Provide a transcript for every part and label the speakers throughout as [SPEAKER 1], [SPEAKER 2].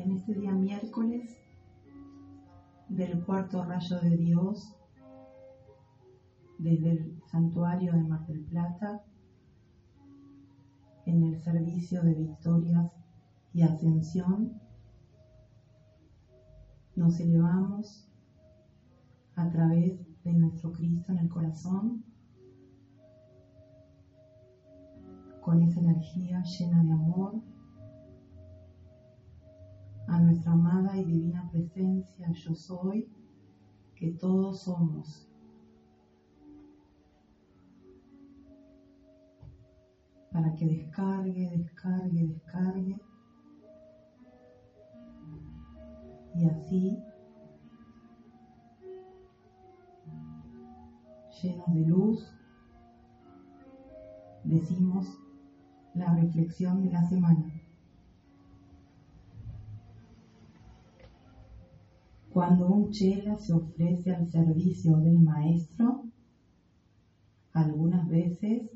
[SPEAKER 1] en este día miércoles del cuarto rayo de Dios desde el santuario de Mar del Plata en el servicio de victorias y ascensión nos elevamos a través de nuestro Cristo en el corazón con esa energía llena de amor a nuestra amada y divina presencia yo soy que todos somos. Para que descargue, descargue, descargue. Y así, llenos de luz, decimos la reflexión de la semana. Cuando un chela se ofrece al servicio del maestro, algunas veces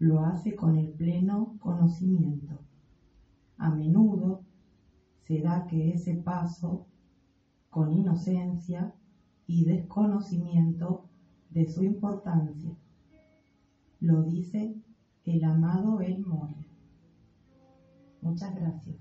[SPEAKER 1] lo hace con el pleno conocimiento. A menudo se da que ese paso, con inocencia y desconocimiento de su importancia, lo dice el amado El Moria. Muchas gracias.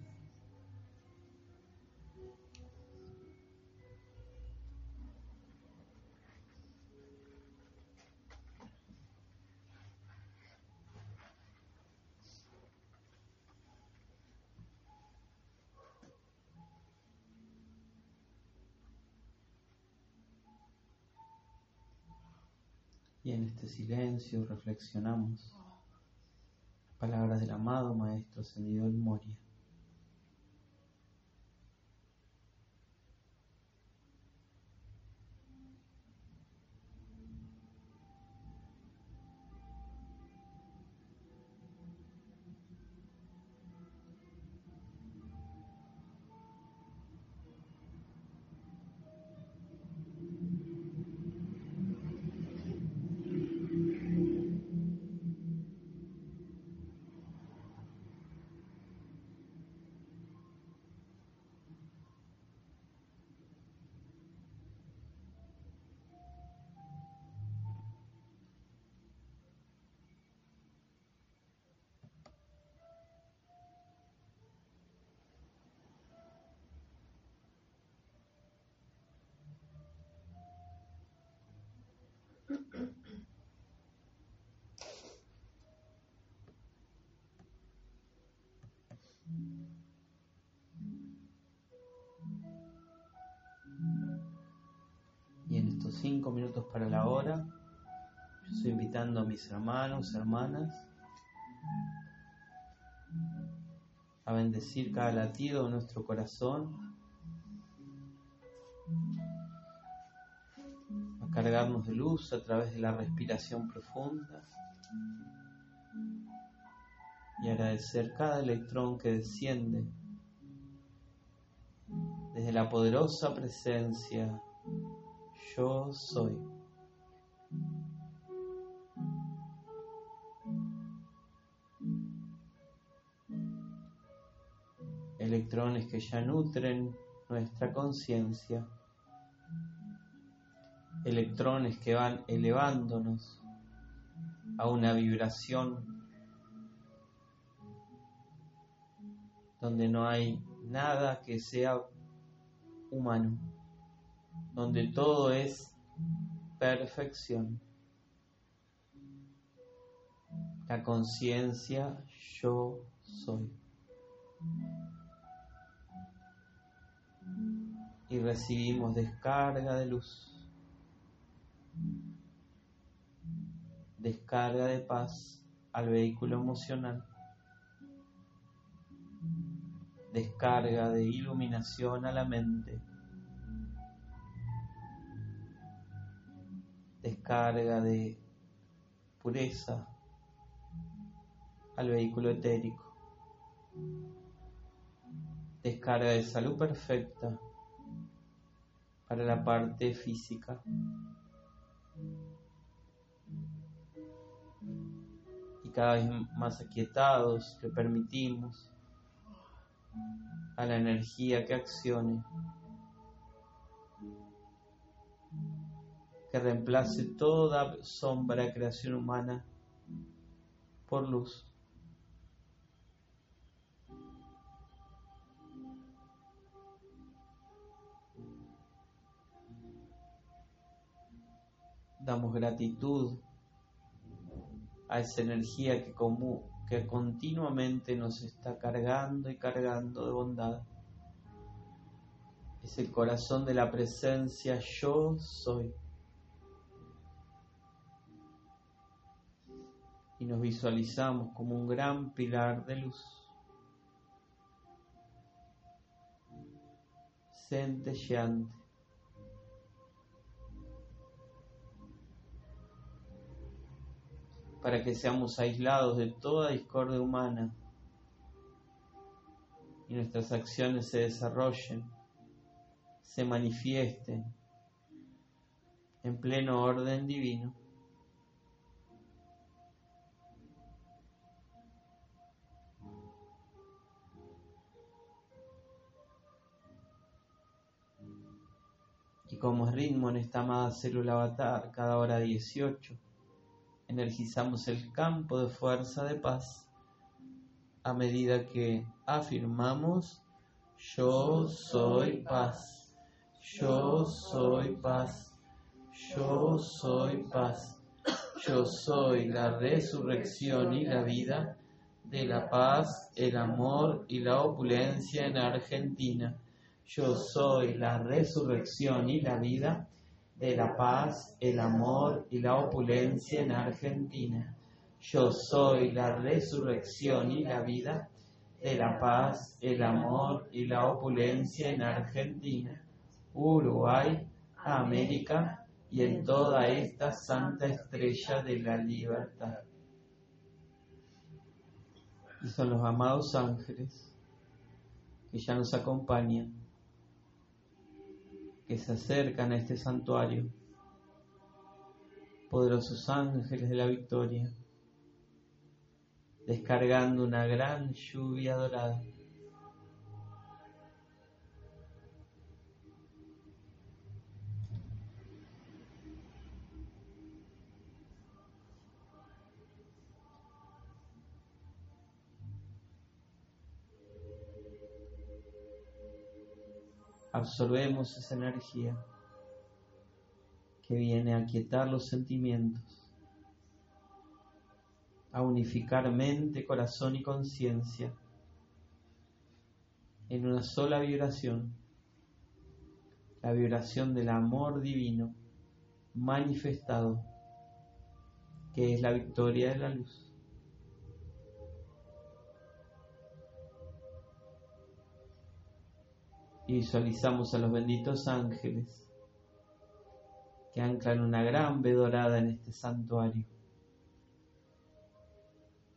[SPEAKER 2] Y en este silencio reflexionamos palabras del amado Maestro Ascendido Moria. Cinco minutos para la hora, yo estoy invitando a mis hermanos, hermanas, a bendecir cada latido de nuestro corazón, a cargarnos de luz a través de la respiración profunda y agradecer cada electrón que desciende desde la poderosa presencia yo soy. Electrones que ya nutren nuestra conciencia. Electrones que van elevándonos a una vibración donde no hay nada que sea humano, donde todo es perfección. La conciencia yo soy. Y recibimos descarga de luz, descarga de paz al vehículo emocional descarga de iluminación a la mente, descarga de pureza al vehículo etérico, descarga de salud perfecta para la parte física. Y cada vez más aquietados le permitimos a la energía que accione, que reemplace toda sombra creación humana por luz. Damos gratitud a esa energía que, que continuamente nos está cargando y cargando de bondad. Es el corazón de la presencia yo soy. Y nos visualizamos como un gran pilar de luz. Centelleante. para que seamos aislados de toda discordia humana y nuestras acciones se desarrollen, se manifiesten en pleno orden divino. Como ritmo en esta amada célula avatar, cada hora 18 energizamos el campo de fuerza de paz a medida que afirmamos yo soy paz, yo soy paz, yo soy paz, yo soy la resurrección y la vida de la paz, el amor y la opulencia en Argentina. Yo soy la resurrección y la vida de la paz, el amor y la opulencia en Argentina. Yo soy la resurrección y la vida de la paz, el amor y la opulencia en Argentina, Uruguay, América y en toda esta santa estrella de la libertad. Y son los amados ángeles que ya nos acompañan que se acercan a este santuario, poderosos ángeles de la victoria, descargando una gran lluvia dorada. Absorbemos esa energía que viene a quietar los sentimientos, a unificar mente, corazón y conciencia en una sola vibración, la vibración del amor divino manifestado, que es la victoria de la luz. Y visualizamos a los benditos ángeles que anclan una gran ve dorada en este santuario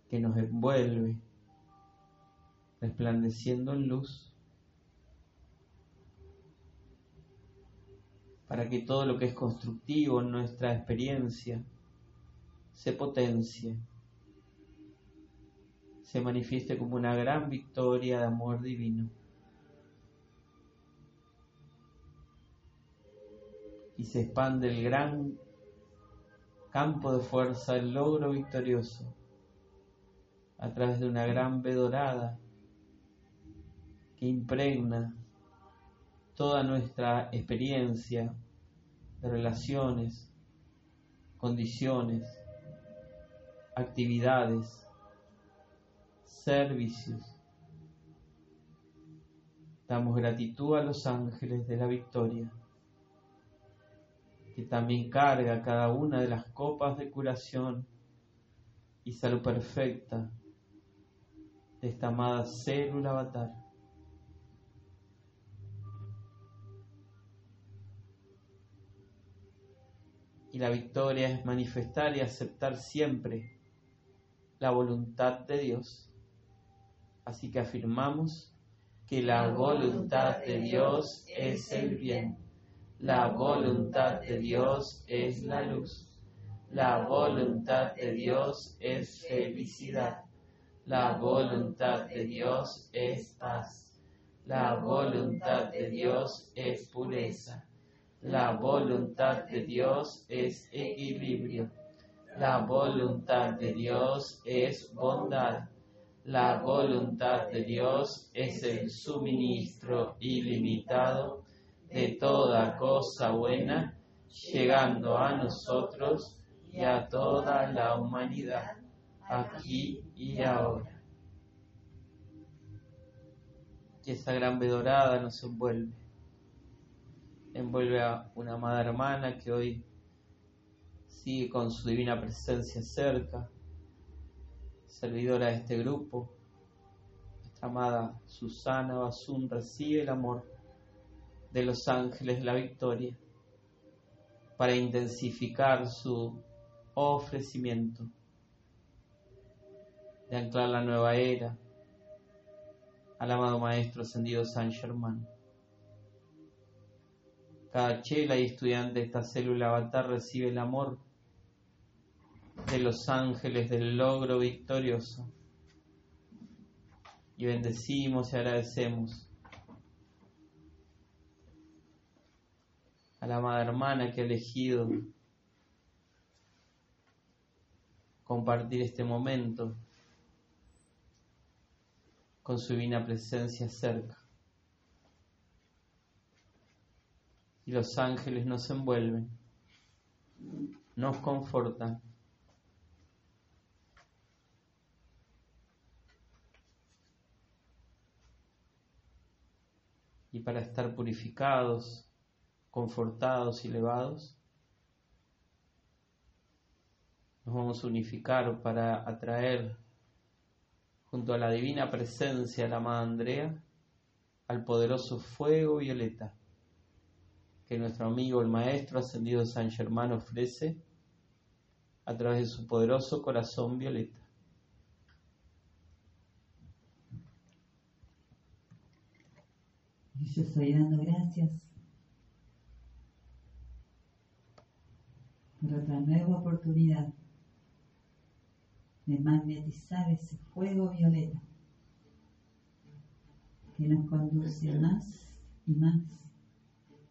[SPEAKER 2] que nos envuelve resplandeciendo en luz para que todo lo que es constructivo en nuestra experiencia se potencie, se manifieste como una gran victoria de amor divino. Y se expande el gran campo de fuerza, el logro victorioso, a través de una gran ve dorada que impregna toda nuestra experiencia de relaciones, condiciones, actividades, servicios. Damos gratitud a los ángeles de la victoria que también carga cada una de las copas de curación y salud perfecta de esta amada célula avatar. Y la victoria es manifestar y aceptar siempre la voluntad de Dios. Así que afirmamos que la voluntad de Dios es el bien la voluntad de Dios es la luz. La voluntad de Dios es felicidad. La voluntad de Dios es paz. La voluntad de Dios es pureza. La voluntad de Dios es equilibrio. La voluntad de Dios es bondad. La voluntad de Dios es el suministro ilimitado de toda cosa buena, llegando a nosotros y a toda la humanidad, aquí y ahora. Que esa gran vedorada nos envuelve. Envuelve a una amada hermana que hoy sigue con su divina presencia cerca, servidora de este grupo. Nuestra amada Susana Basun recibe el amor de los ángeles la victoria para intensificar su ofrecimiento de anclar la nueva era al amado Maestro ascendido San Germán. Cada chela y estudiante de esta célula avatar recibe el amor de los ángeles del logro victorioso. Y bendecimos y agradecemos a la amada hermana que ha elegido compartir este momento con su divina presencia cerca. Y los ángeles nos envuelven, nos confortan y para estar purificados, confortados y elevados, nos vamos a unificar para atraer junto a la divina presencia de la amada Andrea al poderoso fuego violeta que nuestro amigo el Maestro Ascendido San Germán ofrece a través de su poderoso corazón violeta.
[SPEAKER 3] Yo estoy dando gracias por otra nueva oportunidad de magnetizar ese fuego violeta que nos conduce más y más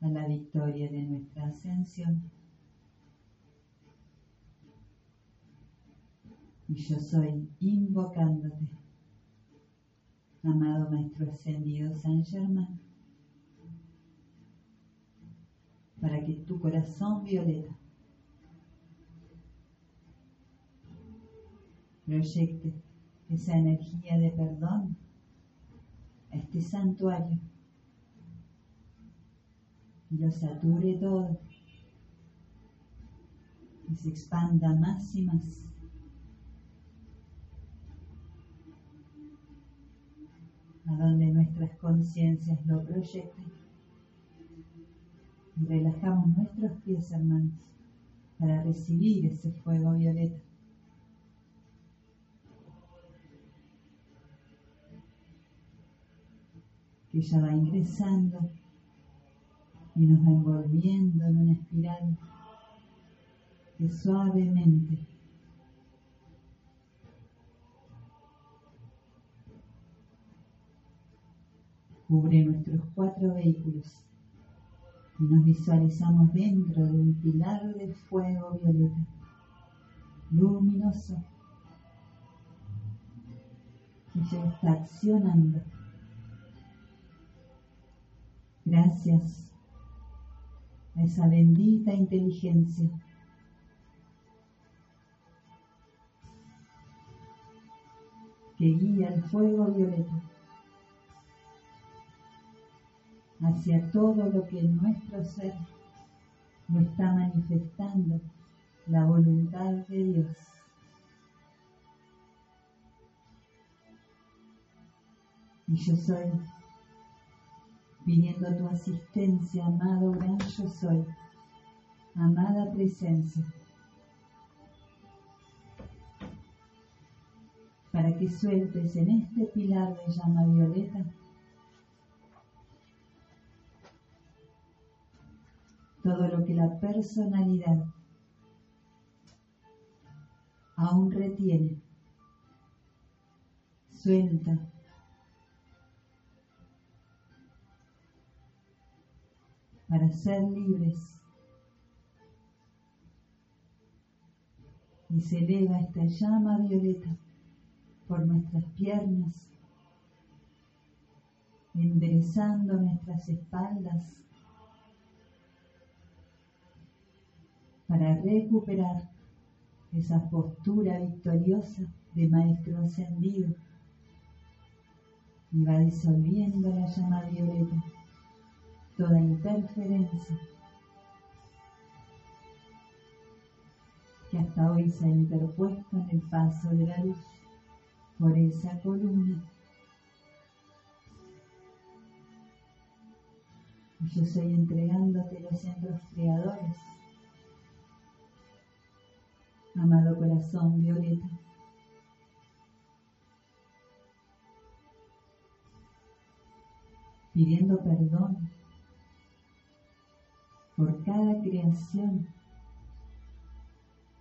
[SPEAKER 3] a la victoria de nuestra ascensión. Y yo soy invocándote, amado Maestro Ascendido San Germán, para que tu corazón violeta proyecte esa energía de perdón a este santuario y lo sature todo y se expanda más y más. a donde nuestras conciencias lo proyecten. Y relajamos nuestros pies, hermanos, para recibir ese fuego violeta. Que ella va ingresando y nos va envolviendo en una espiral que suavemente cubre nuestros cuatro vehículos y nos visualizamos dentro de un pilar de fuego violeta, luminoso, que ya está accionando Gracias a esa bendita inteligencia. que guía el fuego violeta hacia todo lo que en nuestro ser no está manifestando la voluntad de Dios. Y yo soy pidiendo tu asistencia, amado gran yo soy, amada presencia, para que sueltes en este pilar de llama violeta todo lo que la personalidad aún retiene. Suelta para ser libres. Y se eleva esta llama violeta por nuestras piernas, enderezando nuestras espaldas para recuperar esa postura victoriosa de Maestro Ascendido y va disolviendo la llama violeta toda interferencia que hasta hoy se ha interpuesto en el paso de la luz por esa columna. Yo estoy entregándote los centros creadores, amado corazón violeta. pidiendo perdón por cada creación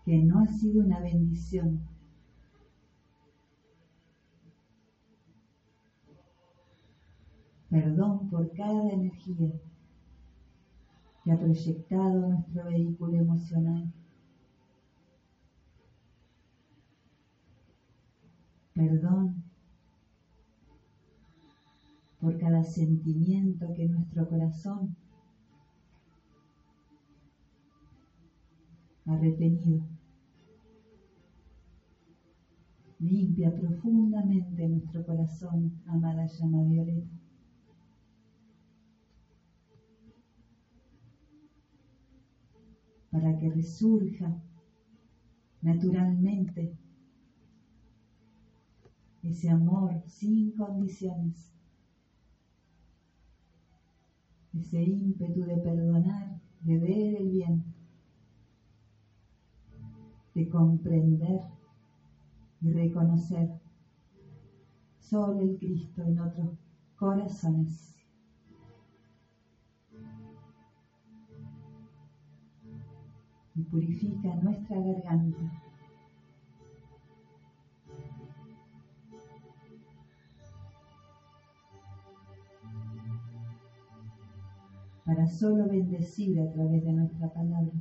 [SPEAKER 3] que no ha sido una bendición. Perdón por cada energía que ha proyectado nuestro vehículo emocional. Perdón por cada sentimiento que nuestro corazón ha retenido. Limpia profundamente nuestro corazón, amada llama violeta. Para que resurja naturalmente ese amor sin condiciones, ese ímpetu de perdonar, de ver el bien de comprender y reconocer solo el Cristo en otros corazones. Y purifica nuestra garganta. para solo bendecir a través de nuestra palabra.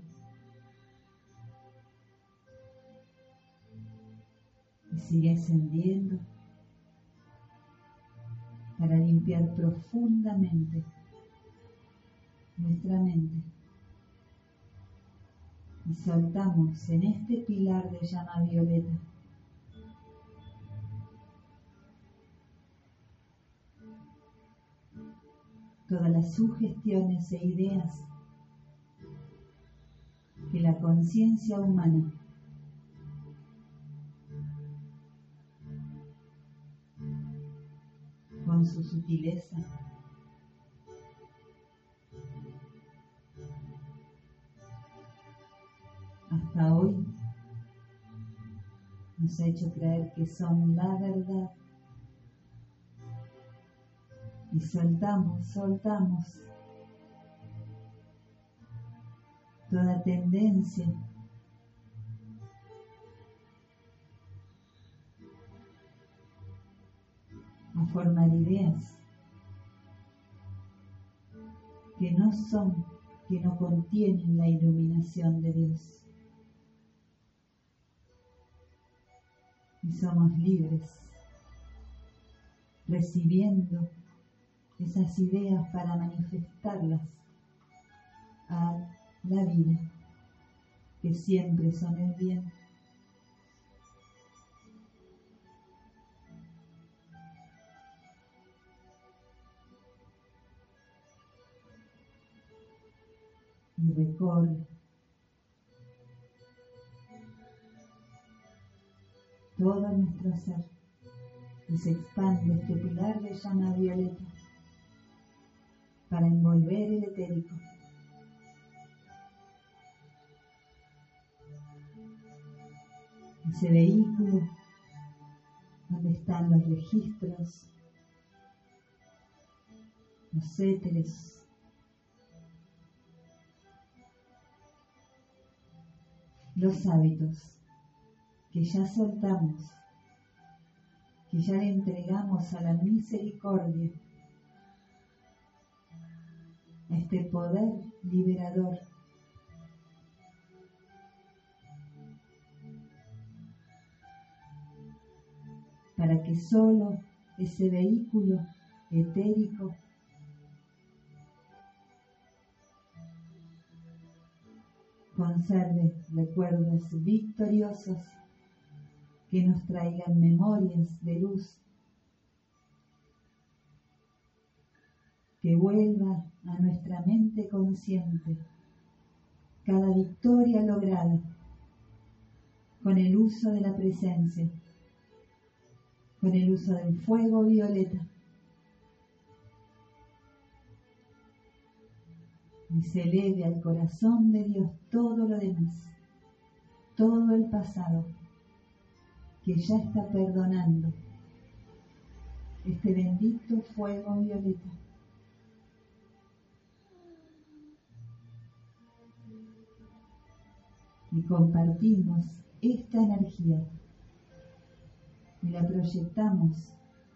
[SPEAKER 3] Sigue ascendiendo para limpiar profundamente nuestra mente. Y soltamos en este pilar de llama violeta todas las sugestiones e ideas que la conciencia humana su sutileza. Hasta hoy nos ha hecho creer que son la verdad. Y soltamos, soltamos toda tendencia a formar ideas que no son, que no contienen la iluminación de Dios. Y somos libres, recibiendo esas ideas para manifestarlas a la vida, que siempre son el bien. Y recorre todo nuestro ser y se expande este pilar de llama violeta para envolver el etérico. Ese vehículo donde están los registros, los éteres, los hábitos que ya soltamos, que ya entregamos a la misericordia, a este poder liberador. Para que solo ese vehículo etérico conserve recuerdos victoriosos que nos traigan memorias de luz, que vuelva a nuestra mente consciente cada victoria lograda con el uso de la presencia, con el uso del fuego violeta. Y se eleve al corazón de Dios todo lo demás, todo el pasado que ya está perdonando este bendito fuego violeta. Y compartimos esta energía y la proyectamos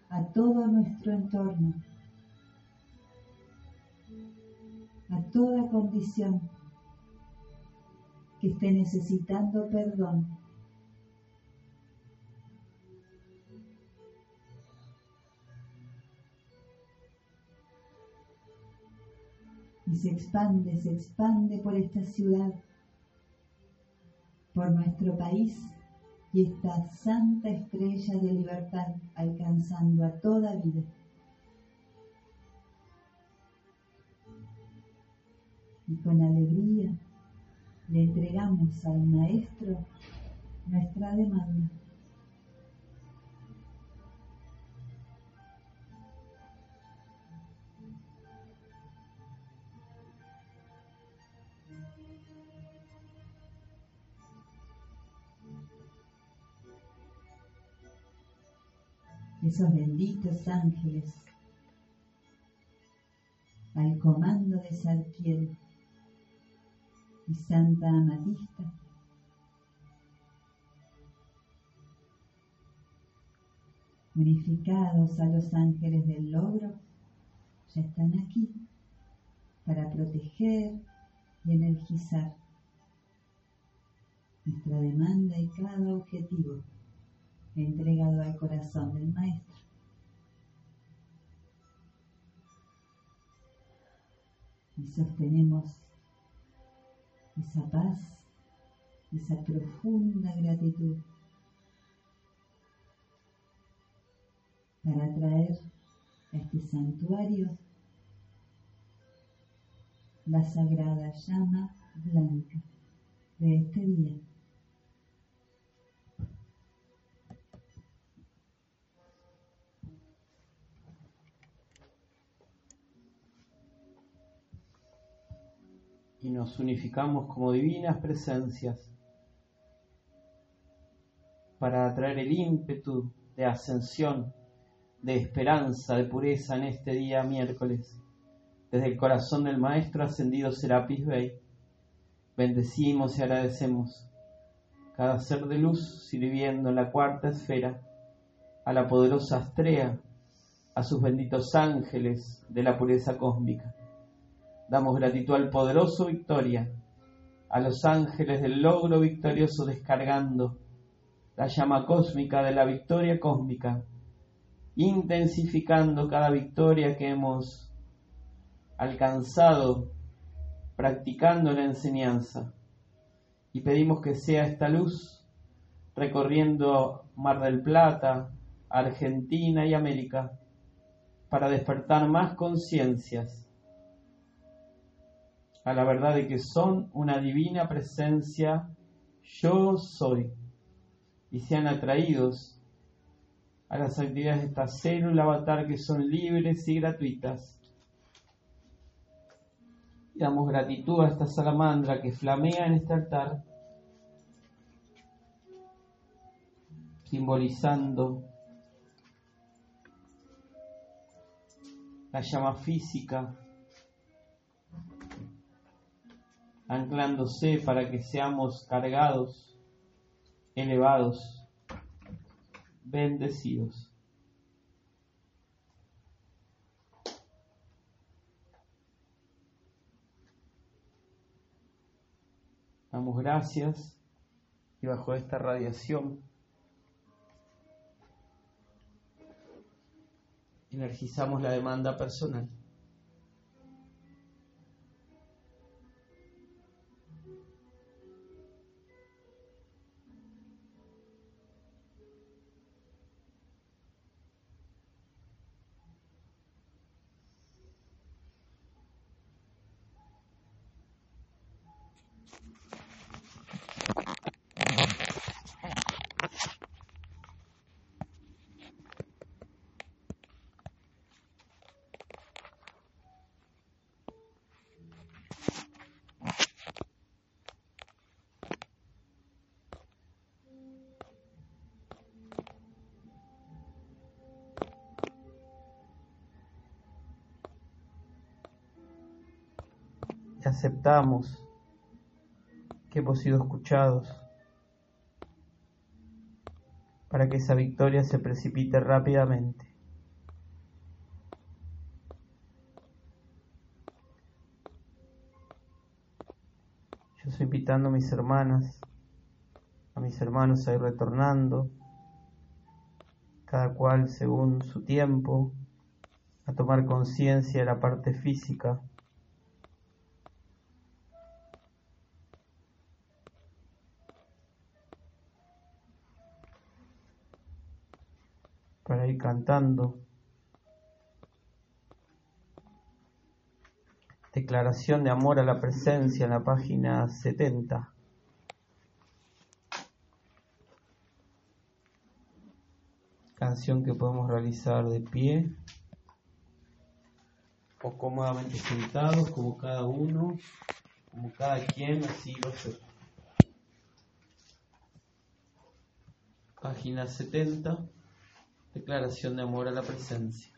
[SPEAKER 3] a todo nuestro entorno a toda condición que esté necesitando perdón. Y se expande, se expande por esta ciudad, por nuestro país y esta santa estrella de libertad alcanzando a toda vida. Y con alegría le entregamos al Maestro nuestra demanda. Esos benditos ángeles al comando de Sarkiel Santa Amatista. Unificados a los ángeles del logro, ya están aquí para proteger y energizar nuestra demanda y cada objetivo entregado al corazón del Maestro. Y sostenemos esa paz, esa profunda gratitud para traer a este santuario la sagrada llama blanca de este día.
[SPEAKER 2] Y nos unificamos como divinas presencias para atraer el ímpetu de ascensión, de esperanza, de pureza en este día miércoles. Desde el corazón del Maestro ascendido Serapis Bey, bendecimos y agradecemos cada ser de luz sirviendo en la cuarta esfera, a la poderosa Astrea, a sus benditos ángeles de la pureza cósmica Damos gratitud al poderoso Victoria, a los ángeles del logro victorioso descargando la llama cósmica de la victoria cósmica, intensificando cada victoria que hemos alcanzado practicando la enseñanza. Y pedimos que sea esta luz recorriendo Mar del Plata, Argentina y América para despertar más conciencias a la verdad de que son una divina presencia, yo soy, y sean atraídos a las actividades de esta célula avatar que son libres y gratuitas. Damos gratitud a esta salamandra que flamea en este altar, simbolizando la llama física anclándose para que seamos cargados, elevados, bendecidos.
[SPEAKER 4] Damos gracias y bajo esta radiación energizamos la demanda personal. Aceptamos que hemos sido escuchados para que esa victoria se precipite rápidamente. Yo estoy invitando a mis hermanas, a mis hermanos a ir retornando, cada cual según su tiempo, a tomar conciencia de la parte física para ir cantando. Declaración de amor a la presencia en la página 70. Canción que podemos realizar de pie o cómodamente sentados, como cada uno, como cada quien así lo hace. Página 70. Declaración de amor a la presencia.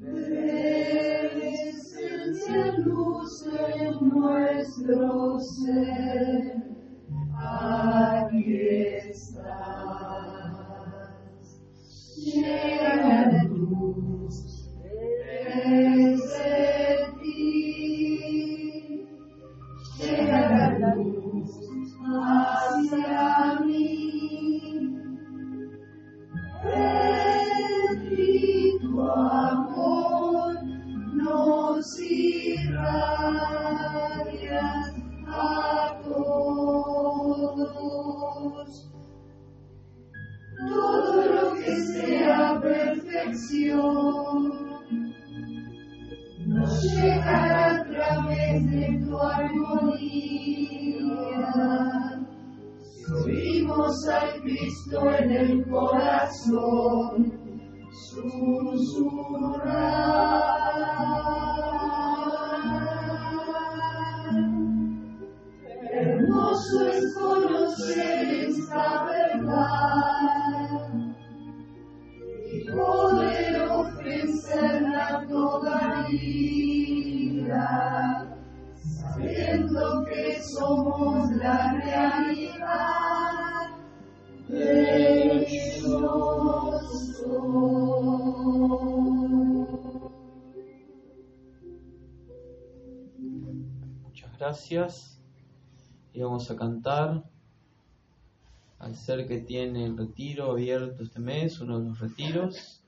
[SPEAKER 5] Ven, esencia, luz en nuestro
[SPEAKER 4] ser. Gracias y vamos a cantar al ser que tiene el retiro abierto este mes, uno de los retiros.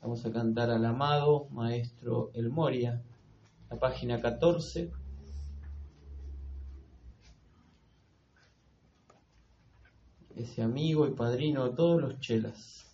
[SPEAKER 4] Vamos a cantar al amado Maestro El Moria, la página 14. Ese amigo y padrino de todos los chelas.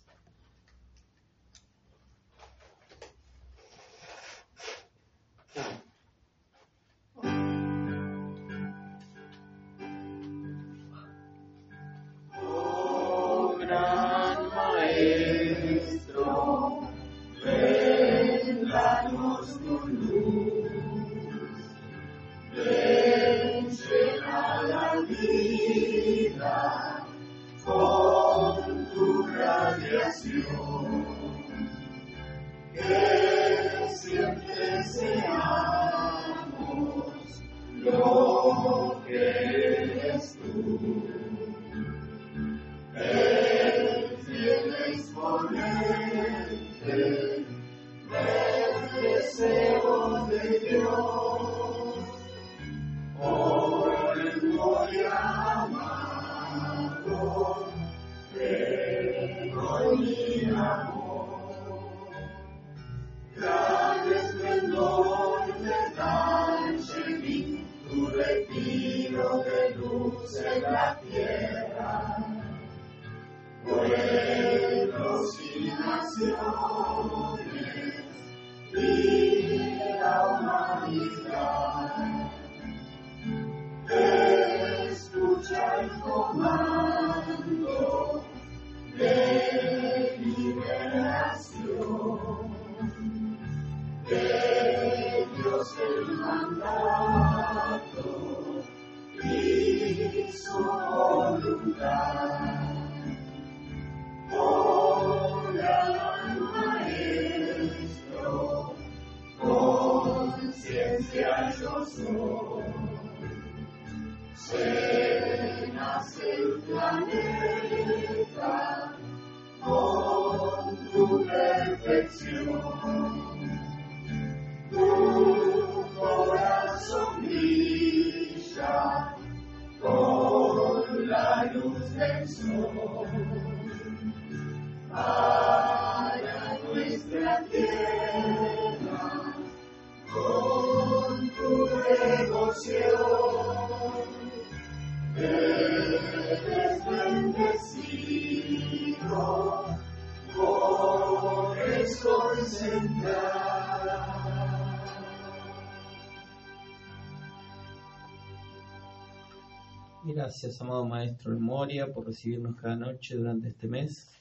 [SPEAKER 4] Gracias, amado Maestro El Moria, por recibirnos cada noche durante este mes.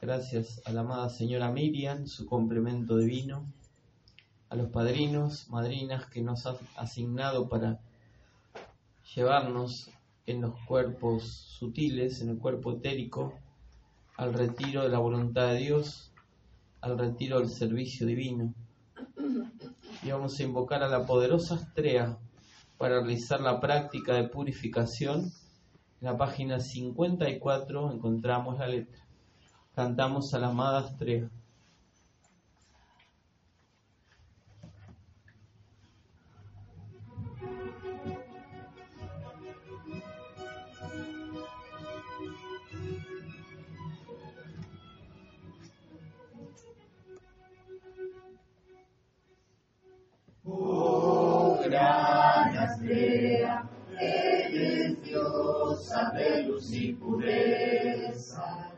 [SPEAKER 4] Gracias a la amada señora Miriam, su complemento divino. A los padrinos, madrinas que nos han asignado para llevarnos en los cuerpos sutiles, en el cuerpo etérico, al retiro de la voluntad de Dios, al retiro del servicio divino. Y vamos a invocar a la poderosa Astrea para realizar la práctica de purificación. En la página 54 encontramos la letra. Cantamos a la amada.
[SPEAKER 5] Estrella, eres diosa de luz y pureza.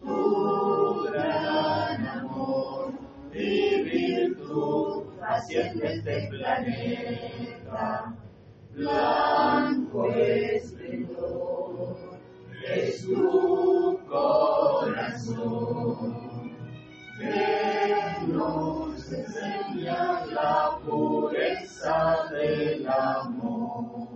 [SPEAKER 5] Tu gran amor y virtud haciendo este planeta blanco esplendor. Es tu corazón que nos enseña la pureza del amor.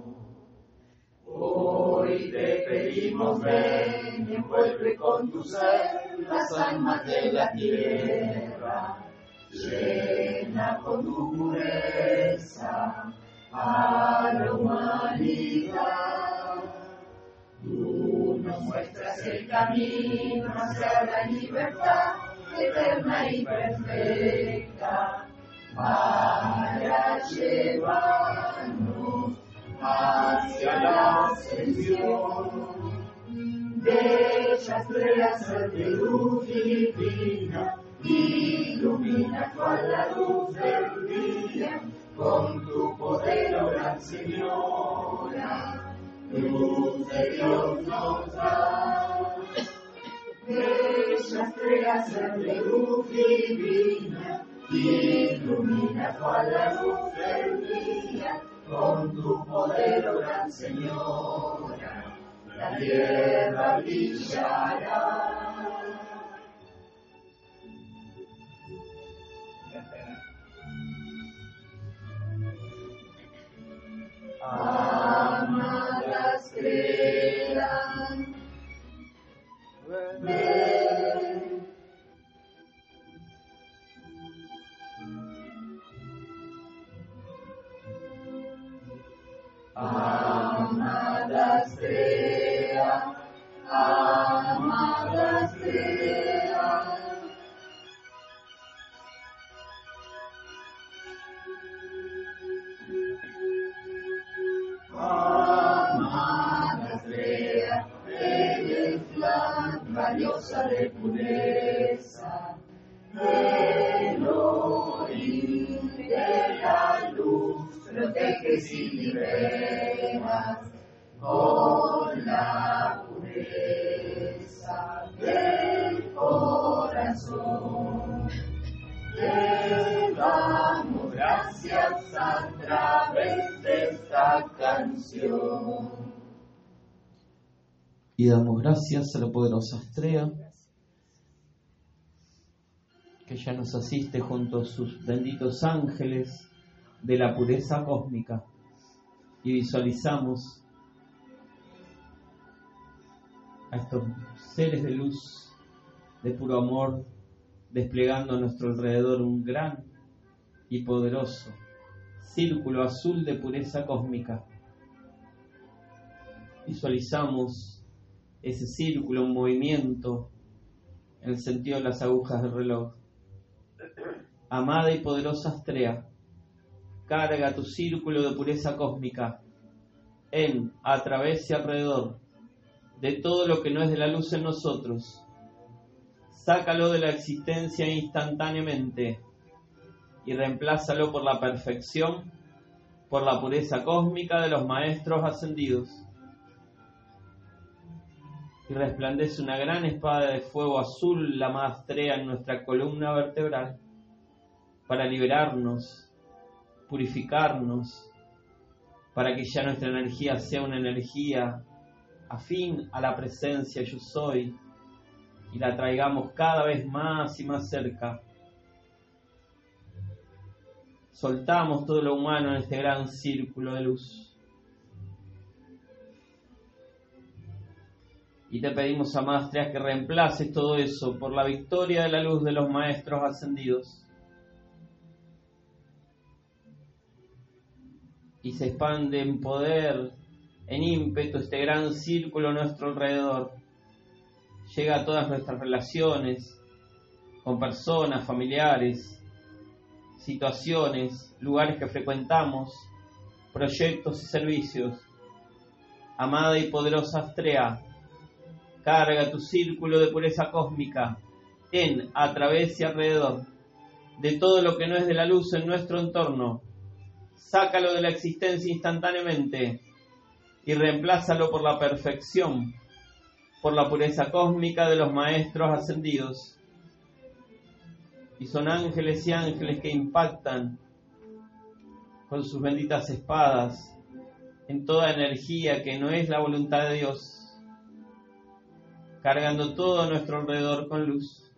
[SPEAKER 5] Hoy te
[SPEAKER 4] pedimos ven, envuelve con tu ser las almas de la tierra, llena con tu pureza a la humanidad. Tú nos muestras el camino hacia la libertad eterna y perfecta para llevarnos hacia la ascensión. Bellas estrellas de luz divina, ilumina con la luz del día, con tu poder, oh gran Señora, luz de Dios nos da. Bellas estrellas de luz divina, ilumina con la luz del con tu poder, oh gran Señora, la tierra brillará. Amadas gracias a
[SPEAKER 2] la poderosa Estrella que ya nos asiste junto a sus benditos ángeles de la pureza cósmica y visualizamos a estos seres de luz, de puro amor, desplegando a nuestro alrededor un gran y poderoso círculo azul de pureza cósmica. Visualizamos ese círculo en movimiento en el sentido de las agujas del reloj. Amada y poderosa Astrea, carga tu círculo de pureza cósmica en, a través y alrededor de todo lo que no es de la luz en nosotros. Sácalo de la existencia instantáneamente y reemplázalo por la perfección, por la pureza cósmica de los maestros ascendidos. Y resplandece una gran espada de fuego azul, la maestrea en nuestra columna vertebral, para liberarnos, purificarnos, para que ya nuestra energía sea una energía afín a la presencia yo soy y la traigamos cada vez más y más cerca. Soltamos todo lo humano en este gran círculo de luz. Y te pedimos, Estrellas, que reemplaces todo eso por la victoria de la luz de los maestros ascendidos. Y se expande en poder, en ímpetu, este gran círculo a nuestro alrededor. Llega a todas nuestras relaciones con personas, familiares, situaciones, lugares que frecuentamos, proyectos y servicios. Amada y poderosa Astrea, carga tu círculo de pureza cósmica en, a través y alrededor de todo lo que no es de la luz en nuestro entorno. Sácalo de la existencia instantáneamente y reemplázalo por la perfección, por la pureza cósmica de los maestros ascendidos. Y son ángeles y ángeles que impactan con sus benditas espadas en toda energía que no es la voluntad de Dios cargando todo nuestro alrededor con luz.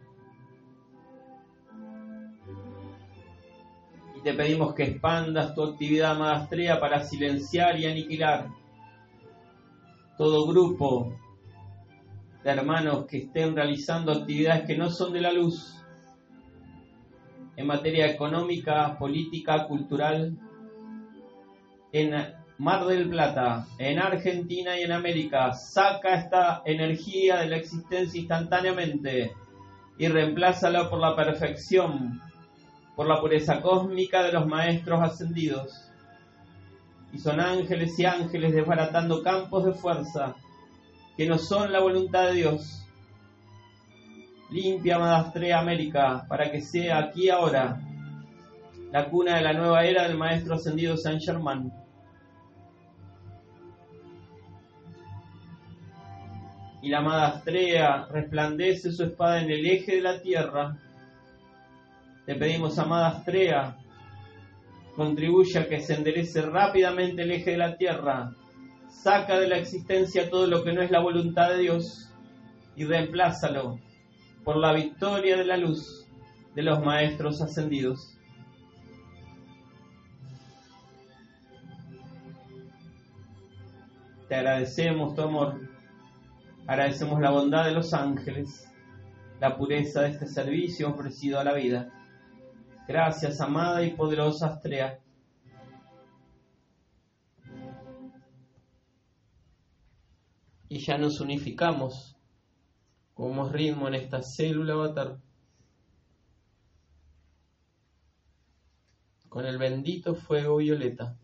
[SPEAKER 2] Y te pedimos que expandas tu actividad maestría para silenciar y aniquilar todo grupo de hermanos que estén realizando actividades que no son de la luz en materia económica, política, cultural, en Mar del Plata, en Argentina y en América. Saca esta energía de la existencia instantáneamente y reemplázala por la perfección, por la pureza cósmica de los maestros ascendidos. Y son ángeles y ángeles desbaratando campos de fuerza que no son la voluntad de Dios. Limpia Madastrea América para que sea aquí ahora la cuna de la nueva era del Maestro Ascendido San Germán. Y la amada Astrea resplandece su espada en el eje de la tierra. Te pedimos, amada Astrea, contribuye a que se enderece rápidamente el eje de la tierra saca de la existencia todo lo que no es la voluntad de Dios y reemplázalo por la victoria de la luz de los maestros ascendidos. Te agradecemos tu amor, agradecemos la bondad de los ángeles, la pureza de este servicio ofrecido a la vida. Gracias, amada y poderosa Astrea y ya nos unificamos como ritmo en esta célula avatar con el bendito fuego violeta.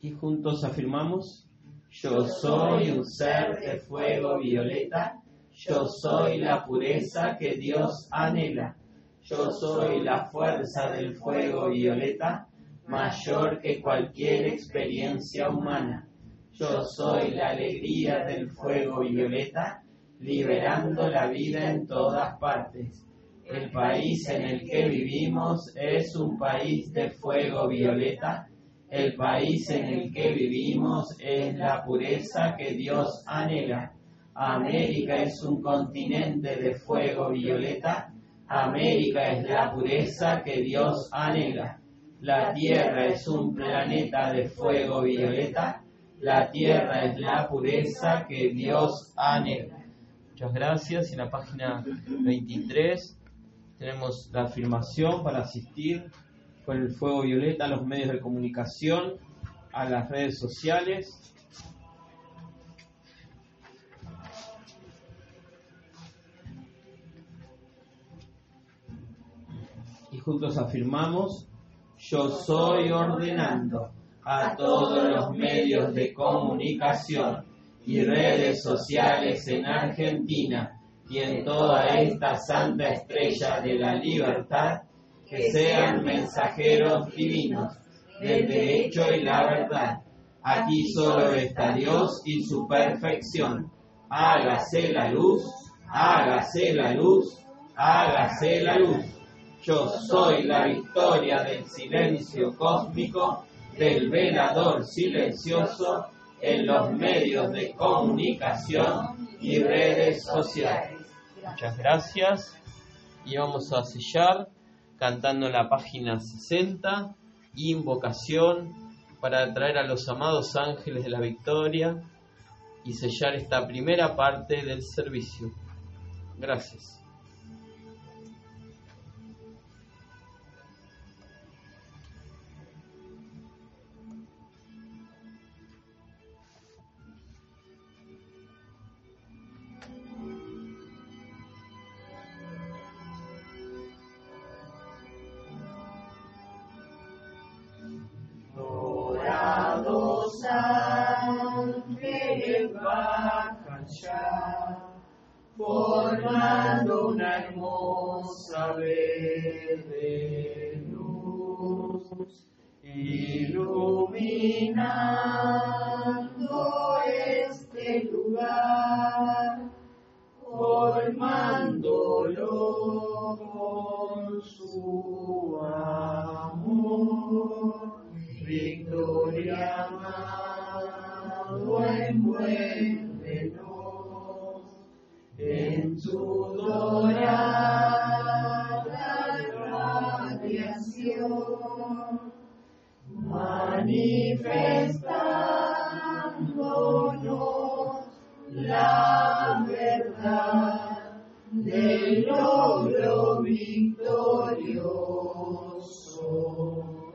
[SPEAKER 2] Y juntos afirmamos, yo soy un ser de fuego violeta, yo soy la pureza que Dios anhela, yo soy la fuerza del fuego violeta mayor que cualquier experiencia humana. Yo soy la alegría del fuego violeta, liberando la vida en todas partes. El país en el que vivimos es un país de fuego violeta. El país en el que vivimos es la pureza que Dios anhela. América es un continente de fuego violeta. América es la pureza que Dios anhela. La Tierra es un planeta de fuego violeta. La Tierra es la pureza que Dios anhela. Muchas gracias. En la página 23 tenemos la afirmación para asistir con el fuego violeta a los medios de comunicación, a las redes sociales. Y juntos afirmamos yo soy ordenando a todos los medios de comunicación y redes sociales en Argentina y en toda esta santa estrella de la libertad que sean mensajeros divinos del derecho y la verdad. Aquí solo está Dios y su perfección. Hágase la luz, hágase la luz, hágase la luz. Yo soy la victoria del silencio cósmico, del velador silencioso en los medios de comunicación y redes sociales. Muchas gracias y vamos a sellar cantando la página 60, invocación para atraer a los amados ángeles de la victoria y sellar esta primera parte del servicio. Gracias.
[SPEAKER 4] en tu dorada radiación, manifestándonos la verdad del logro victorioso.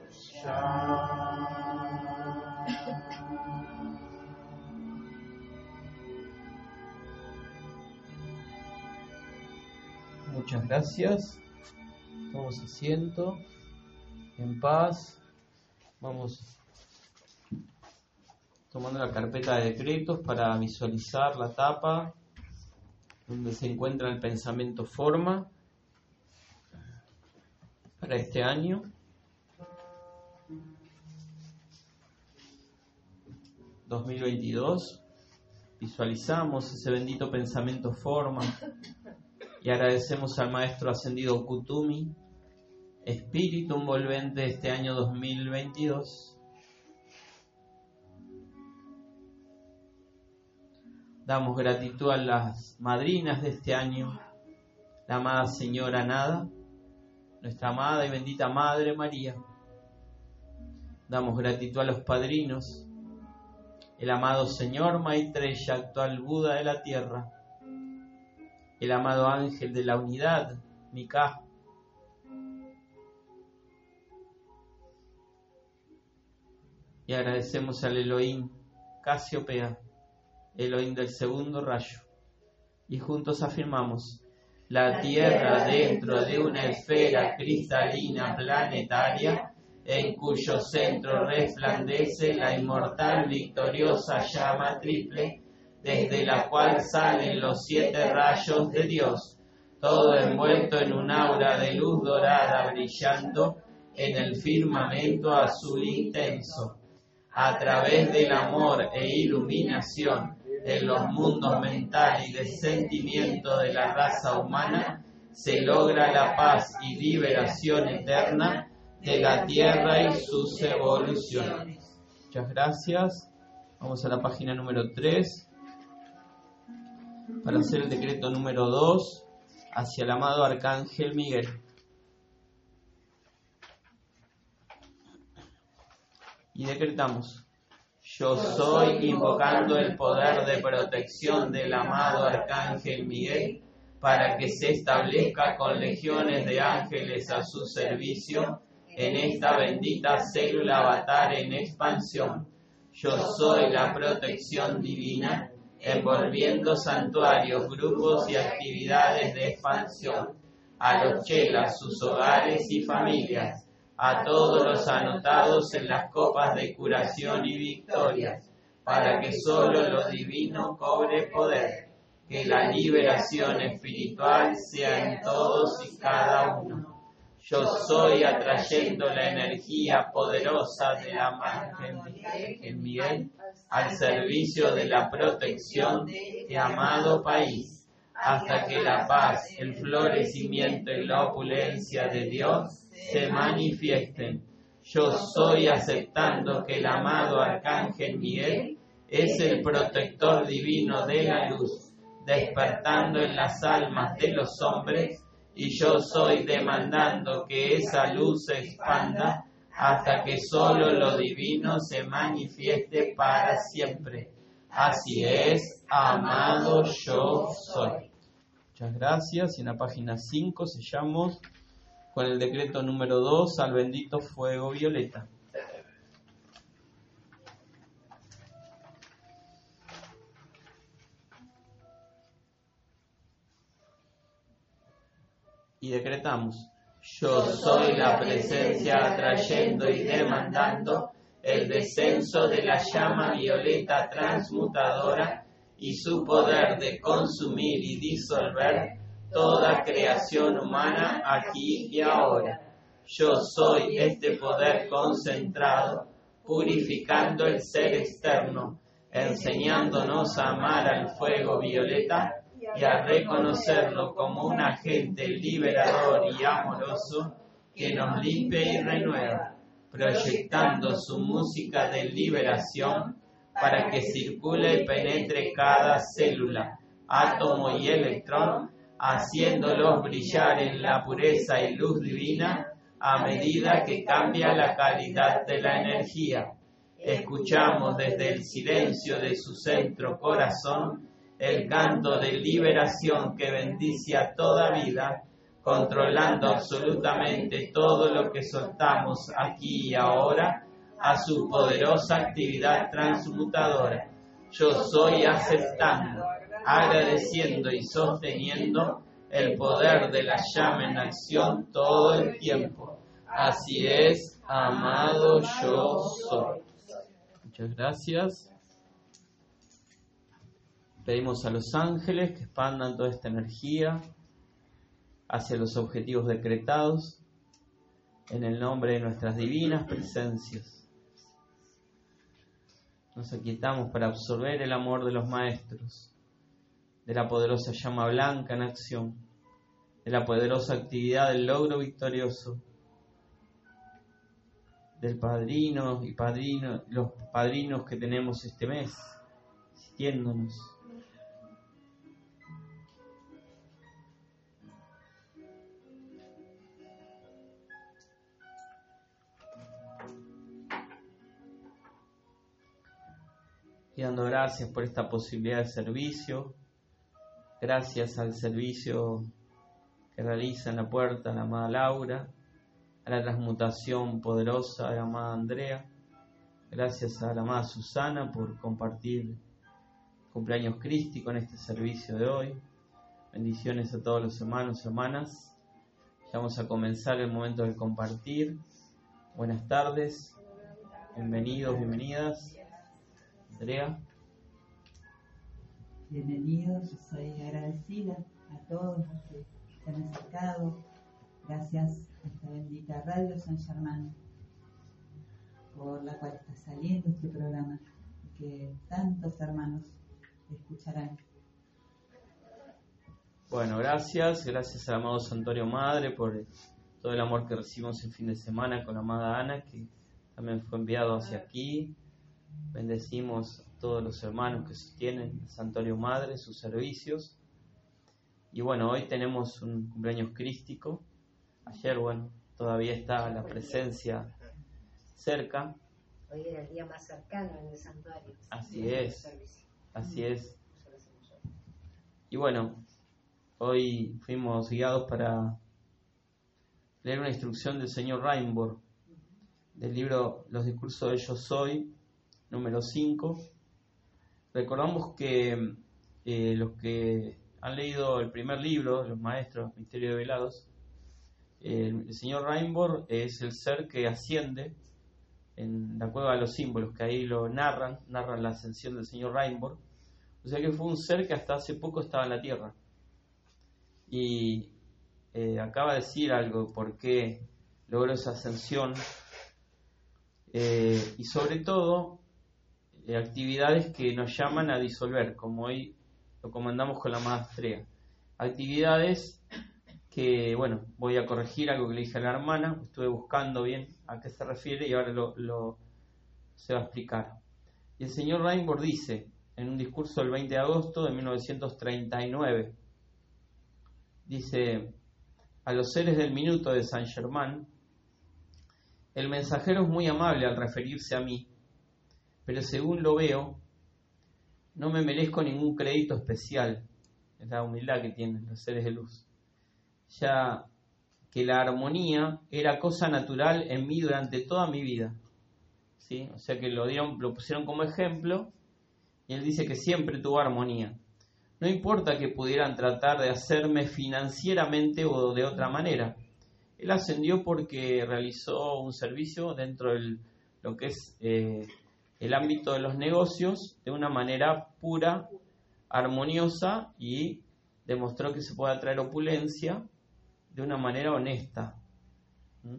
[SPEAKER 4] Shalom.
[SPEAKER 2] Muchas gracias. Tomamos asiento en paz. Vamos tomando la carpeta de decretos para visualizar la tapa donde se encuentra el pensamiento forma para este año. ...2022... Visualizamos ese bendito pensamiento forma y agradecemos al Maestro Ascendido Kutumi, espíritu envolvente este año 2022. Damos gratitud a las madrinas de este año, la amada Señora Nada, nuestra amada y bendita Madre María. Damos gratitud a los padrinos, el amado Señor Maitreya, actual Buda de la tierra, el amado ángel de la unidad, Mika. Y agradecemos al Elohim Casiopea, Elohim del segundo rayo. Y juntos afirmamos, la Tierra dentro de una esfera cristalina planetaria, en cuyo centro resplandece la inmortal victoriosa llama triple, desde la cual salen los siete rayos de Dios, todo envuelto en un aura de luz dorada brillando en el firmamento azul intenso. A través del amor e iluminación en los mundos mental y de sentimiento de la raza humana, se logra la paz y liberación eterna de la Tierra y sus evoluciones. Muchas gracias. Vamos a la página número 3 para hacer el decreto número 2 hacia el amado Arcángel Miguel. Y decretamos, yo soy invocando el poder de protección del amado Arcángel Miguel para que se establezca con legiones de ángeles a su servicio en esta bendita célula avatar en expansión. Yo soy la protección divina envolviendo santuarios, grupos y actividades de expansión, a los chelas, sus hogares y familias, a todos los anotados en las copas de curación y victorias, para que solo lo divino cobre poder, que la liberación espiritual sea en todos y cada uno. Yo soy atrayendo la energía poderosa de la Madre en Miguel al servicio de la protección de amado país, hasta que la paz, el florecimiento y la opulencia de Dios se manifiesten. Yo soy aceptando que el amado Arcángel Miguel es el protector divino de la luz, despertando en las almas de los hombres y yo soy demandando que esa luz se expanda hasta que solo lo divino se manifieste para siempre. Así es, amado yo soy. Muchas gracias. Y en la página 5 sellamos con el decreto número 2 al bendito fuego violeta. y decretamos, yo soy la presencia atrayendo y demandando el descenso de la llama violeta transmutadora y su poder de consumir y disolver toda creación humana aquí y ahora. Yo soy este poder concentrado, purificando el ser externo, enseñándonos a amar al fuego violeta y a reconocerlo como un agente liberador y amoroso que nos limpia y renueva, proyectando su música de liberación para que circule y penetre cada célula, átomo y electrón, haciéndolos brillar en la pureza y luz divina a medida que cambia la calidad de la energía. Escuchamos desde el silencio de su centro corazón el canto de liberación que bendice a toda vida, controlando absolutamente todo lo que soltamos aquí y ahora a su poderosa actividad transmutadora. Yo soy aceptando, agradeciendo y sosteniendo el poder de la llama en acción todo el tiempo. Así es, amado yo soy. Muchas gracias. Pedimos a los ángeles que expandan toda esta energía hacia los objetivos decretados en el nombre de nuestras divinas presencias. Nos aquietamos para absorber el amor de los maestros, de la poderosa llama blanca en acción, de la poderosa actividad del logro victorioso, del padrino y padrino, los padrinos que tenemos este mes, asistiéndonos dando gracias por esta posibilidad de servicio, gracias al servicio que realiza en la puerta la amada Laura, a la transmutación poderosa de la amada Andrea, gracias a la amada Susana por compartir cumpleaños crístico en este servicio de hoy. Bendiciones a todos los hermanos y hermanas. Vamos a comenzar el momento de compartir. Buenas tardes, bienvenidos, bienvenidas. Andrea.
[SPEAKER 3] Bienvenidos, yo soy agradecida a todos los que se han acercado. Gracias a esta bendita Radio San Germán por la cual está saliendo este programa y que tantos hermanos escucharán.
[SPEAKER 2] Bueno, gracias, gracias al amado Santuario Madre por todo el amor que recibimos el fin de semana con la amada Ana, que también fue enviado hacia aquí, Bendecimos a todos los hermanos que sostienen el Santuario Madre, sus servicios. Y bueno, hoy tenemos un cumpleaños crístico. Ayer, bueno, todavía está la presencia cerca.
[SPEAKER 6] Hoy era el día más cercano en el santuario.
[SPEAKER 2] Así es, así es. Y bueno, hoy fuimos guiados para leer una instrucción del señor Rainbow del libro Los discursos de Yo Soy, número 5. Recordamos que eh, los que han leído el primer libro, los maestros, Misterio de Velados, el señor Rainbow es el ser que asciende en la cueva de los símbolos, que ahí lo narran, narran la ascensión del señor Rainbow. O sea que fue un ser que hasta hace poco estaba en la Tierra. Y eh, acaba de decir algo, por qué logró esa ascensión. Eh, y sobre todo, actividades que nos llaman a disolver, como hoy lo comandamos con la maestría. Actividades que, bueno, voy a corregir algo que le dije a la hermana, estuve buscando bien a qué se refiere y ahora lo, se va a explicar. Y el señor Rainbow dice, en un discurso del 20 de agosto de 1939, dice, a los seres del minuto de San Germán, el mensajero es muy amable al referirse a mí pero según lo veo, no me merezco ningún crédito especial. Es la humildad que tienen los seres de luz. Ya que la armonía era cosa natural en mí durante toda mi vida. ¿Sí? O sea que lo, dieron, lo pusieron como ejemplo y él dice que siempre tuvo armonía. No importa que pudieran tratar de hacerme financieramente o de otra manera. Él ascendió porque realizó un servicio dentro de lo que es eh, el ámbito de los negocios de una manera pura, armoniosa y demostró que se puede atraer opulencia de una manera honesta. ¿Mm?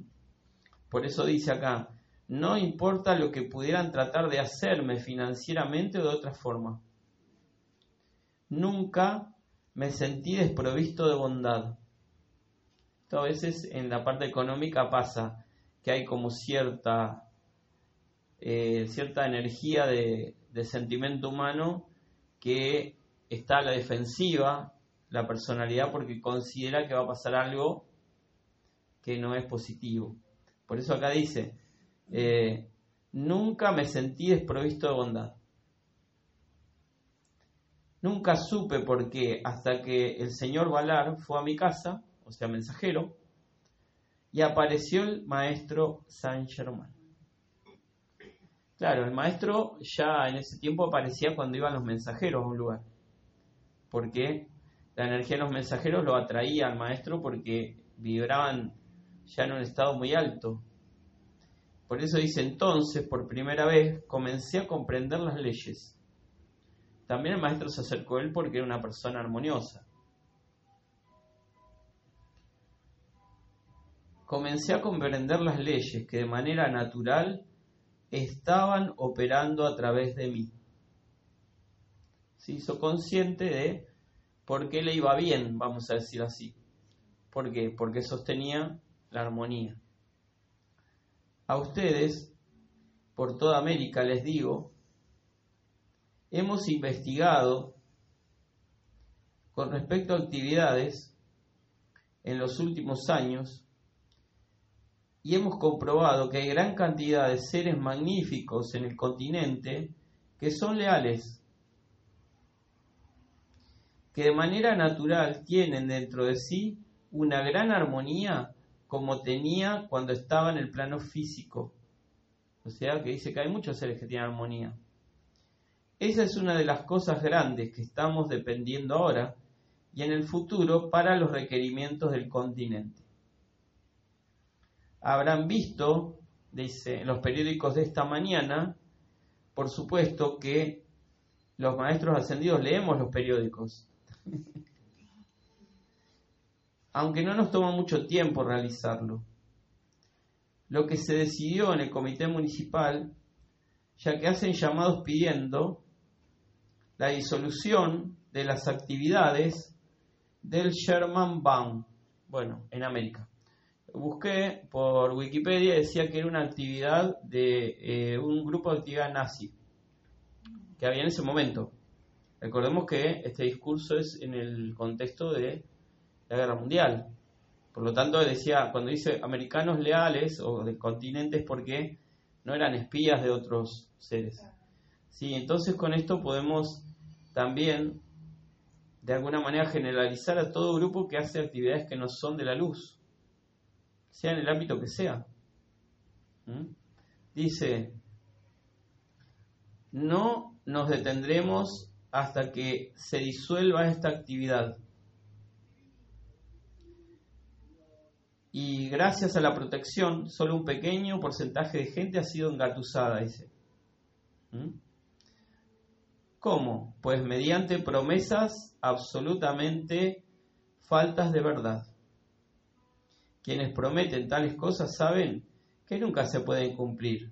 [SPEAKER 2] Por eso dice acá, no importa lo que pudieran tratar de hacerme financieramente o de otra forma. Nunca me sentí desprovisto de bondad. Esto a veces en la parte económica pasa que hay como cierta eh, cierta energía de, sentimiento humano que está a la defensiva, la personalidad, porque considera que va a pasar algo que no es positivo. Por eso acá dice, eh, nunca me sentí desprovisto de bondad. Nunca supe por qué hasta que el señor Valar fue a mi casa, o sea, mensajero, y apareció el maestro Saint Germain. Claro, el maestro ya en ese tiempo aparecía cuando iban los mensajeros a un lugar, porque la energía de los mensajeros lo atraía al maestro porque vibraban ya en un estado muy alto. Por eso dice entonces, por primera vez, comencé a comprender las leyes. También el maestro se acercó a él porque era una persona armoniosa. Comencé a comprender las leyes que de manera natural estaban operando a través de mí. Se hizo consciente de por qué le iba bien, vamos a decir así. ¿Por qué? Porque sostenía la armonía. A ustedes, por toda América les digo, hemos investigado con respecto a actividades en los últimos años y hemos comprobado que hay gran cantidad de seres magníficos en el continente que son leales, que de manera natural tienen dentro de sí una gran armonía como tenía cuando estaba en el plano físico. O sea, que dice que hay muchos seres que tienen armonía. Esa es una de las cosas grandes que estamos dependiendo ahora y en el futuro para los requerimientos del continente habrán visto, dice, en los periódicos de esta mañana, por supuesto que los maestros ascendidos leemos los periódicos. Aunque no nos toma mucho tiempo realizarlo. Lo que se decidió en el comité municipal, ya que hacen llamados pidiendo la disolución de las actividades del Sherman Bank, bueno, en América busqué por Wikipedia, decía que era una actividad de eh, un grupo de actividad nazi que había en ese momento. Recordemos que este discurso es en el contexto de la guerra mundial. Por lo tanto, decía, cuando dice americanos leales o de continentes, porque no eran espías de otros seres. Sí, entonces con esto podemos también, de alguna manera, generalizar a todo grupo que hace actividades que no son de la luz sea en el ámbito que sea. ¿Mm? Dice, no nos detendremos hasta que se disuelva esta actividad. Y gracias a la protección, solo un pequeño porcentaje de gente ha sido engatusada, dice. ¿Mm? ¿Cómo? Pues mediante promesas absolutamente faltas de verdad. Quienes prometen tales cosas saben que nunca se pueden cumplir.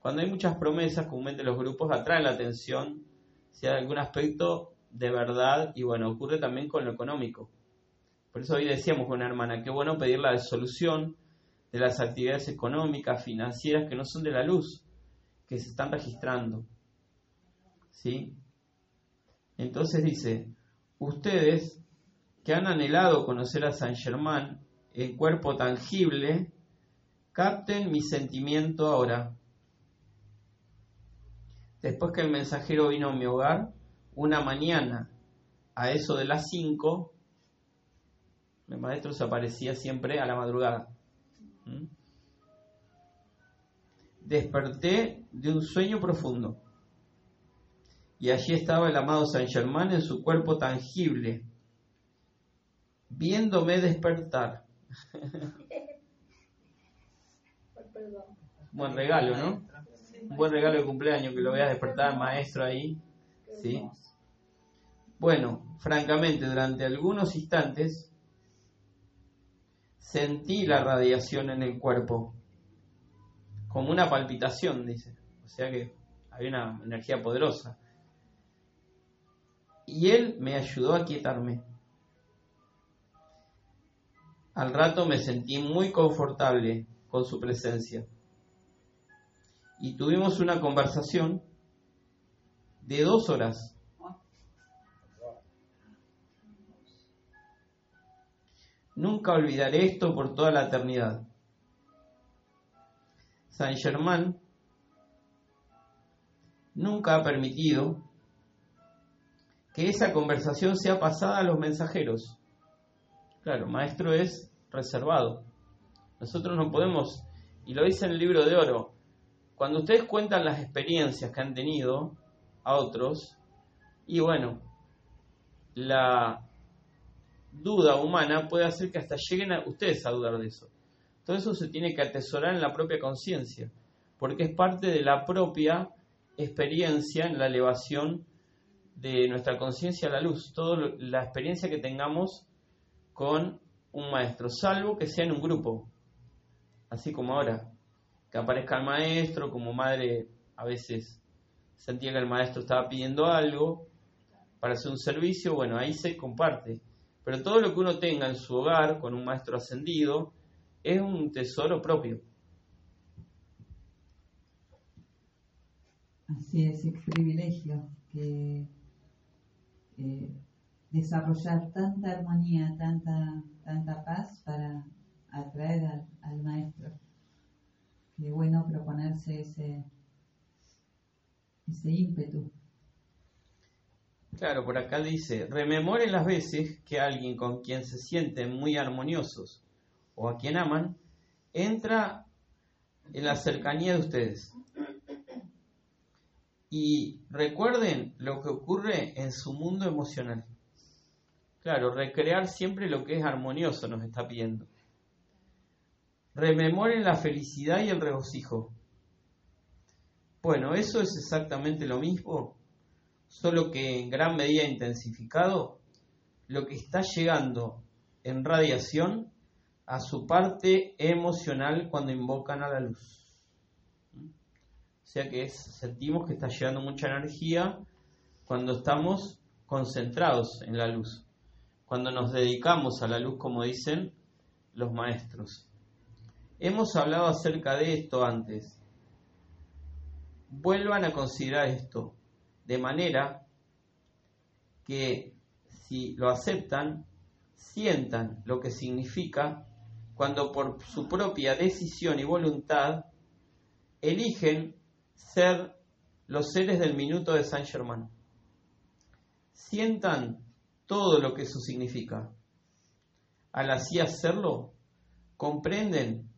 [SPEAKER 2] Cuando hay muchas promesas, comúnmente los grupos atraen la atención si hay algún aspecto de verdad y bueno, ocurre también con lo económico. Por eso hoy decíamos con una hermana, qué bueno pedir la disolución de las actividades económicas, financieras que no son de la luz, que se están registrando. ¿Sí? Entonces dice, ustedes que han anhelado conocer a San Germán en cuerpo tangible, capten mi sentimiento ahora. Después que el mensajero vino a mi hogar, una mañana, a eso de las 5, el maestro se aparecía siempre a la madrugada. ¿Mm? Desperté de un sueño profundo. Y allí estaba el amado San Germán en su cuerpo tangible, viéndome despertar. Buen regalo, ¿no? Un buen regalo de cumpleaños que lo veas despertar maestro ahí. ¿Sí? Bueno, francamente, durante algunos instantes sentí la radiación en el cuerpo, como una palpitación, dice. O sea que había una energía poderosa. Y él me ayudó a quietarme. Al rato me sentí muy confortable con su presencia. Y tuvimos una conversación de dos horas. Nunca olvidaré esto por toda la eternidad. Saint Germain nunca ha permitido que esa conversación sea pasada a los mensajeros. Claro, maestro es reservado. Nosotros no podemos, y lo dice en el libro de oro, cuando ustedes cuentan las experiencias que han tenido a otros, y bueno, la duda humana puede hacer que hasta lleguen a ustedes a dudar de eso. Todo eso se tiene que atesorar en la propia conciencia, porque es parte de la propia experiencia en la elevación de nuestra conciencia a la luz, toda la experiencia que tengamos con un maestro, salvo que sea en un grupo, así como ahora, que aparezca el maestro, como madre a veces sentía que el maestro estaba pidiendo algo para hacer un servicio, bueno, ahí se comparte. Pero todo lo que uno tenga en su hogar con un maestro ascendido es un tesoro propio.
[SPEAKER 3] Así es, es privilegio que eh, desarrollar tanta armonía, tanta, tanta paz para atraer al, maestro. Qué bueno proponerse ese, ese ímpetu.
[SPEAKER 2] Claro, por acá dice, rememoren las veces que alguien con quien se sienten muy armoniosos o a quien aman, entra en la cercanía de ustedes. Y recuerden lo que ocurre en su mundo emocional. Claro, recrear siempre lo que es armonioso nos está pidiendo. Rememoren la felicidad y el regocijo. Bueno, eso es exactamente lo mismo, solo que en gran medida intensificado, lo que está llegando en radiación a su parte emocional cuando invocan a la luz. O sea que sentimos que está llegando mucha energía cuando estamos concentrados en la luz, cuando nos dedicamos a la luz, como dicen los maestros. Hemos hablado acerca de esto antes. Vuelvan a considerar esto, de manera que si lo aceptan, sientan lo que significa cuando por su propia decisión y voluntad eligen ser los seres del minuto de Saint Germain. Sientan todo lo que eso significa. Al así hacerlo, comprenden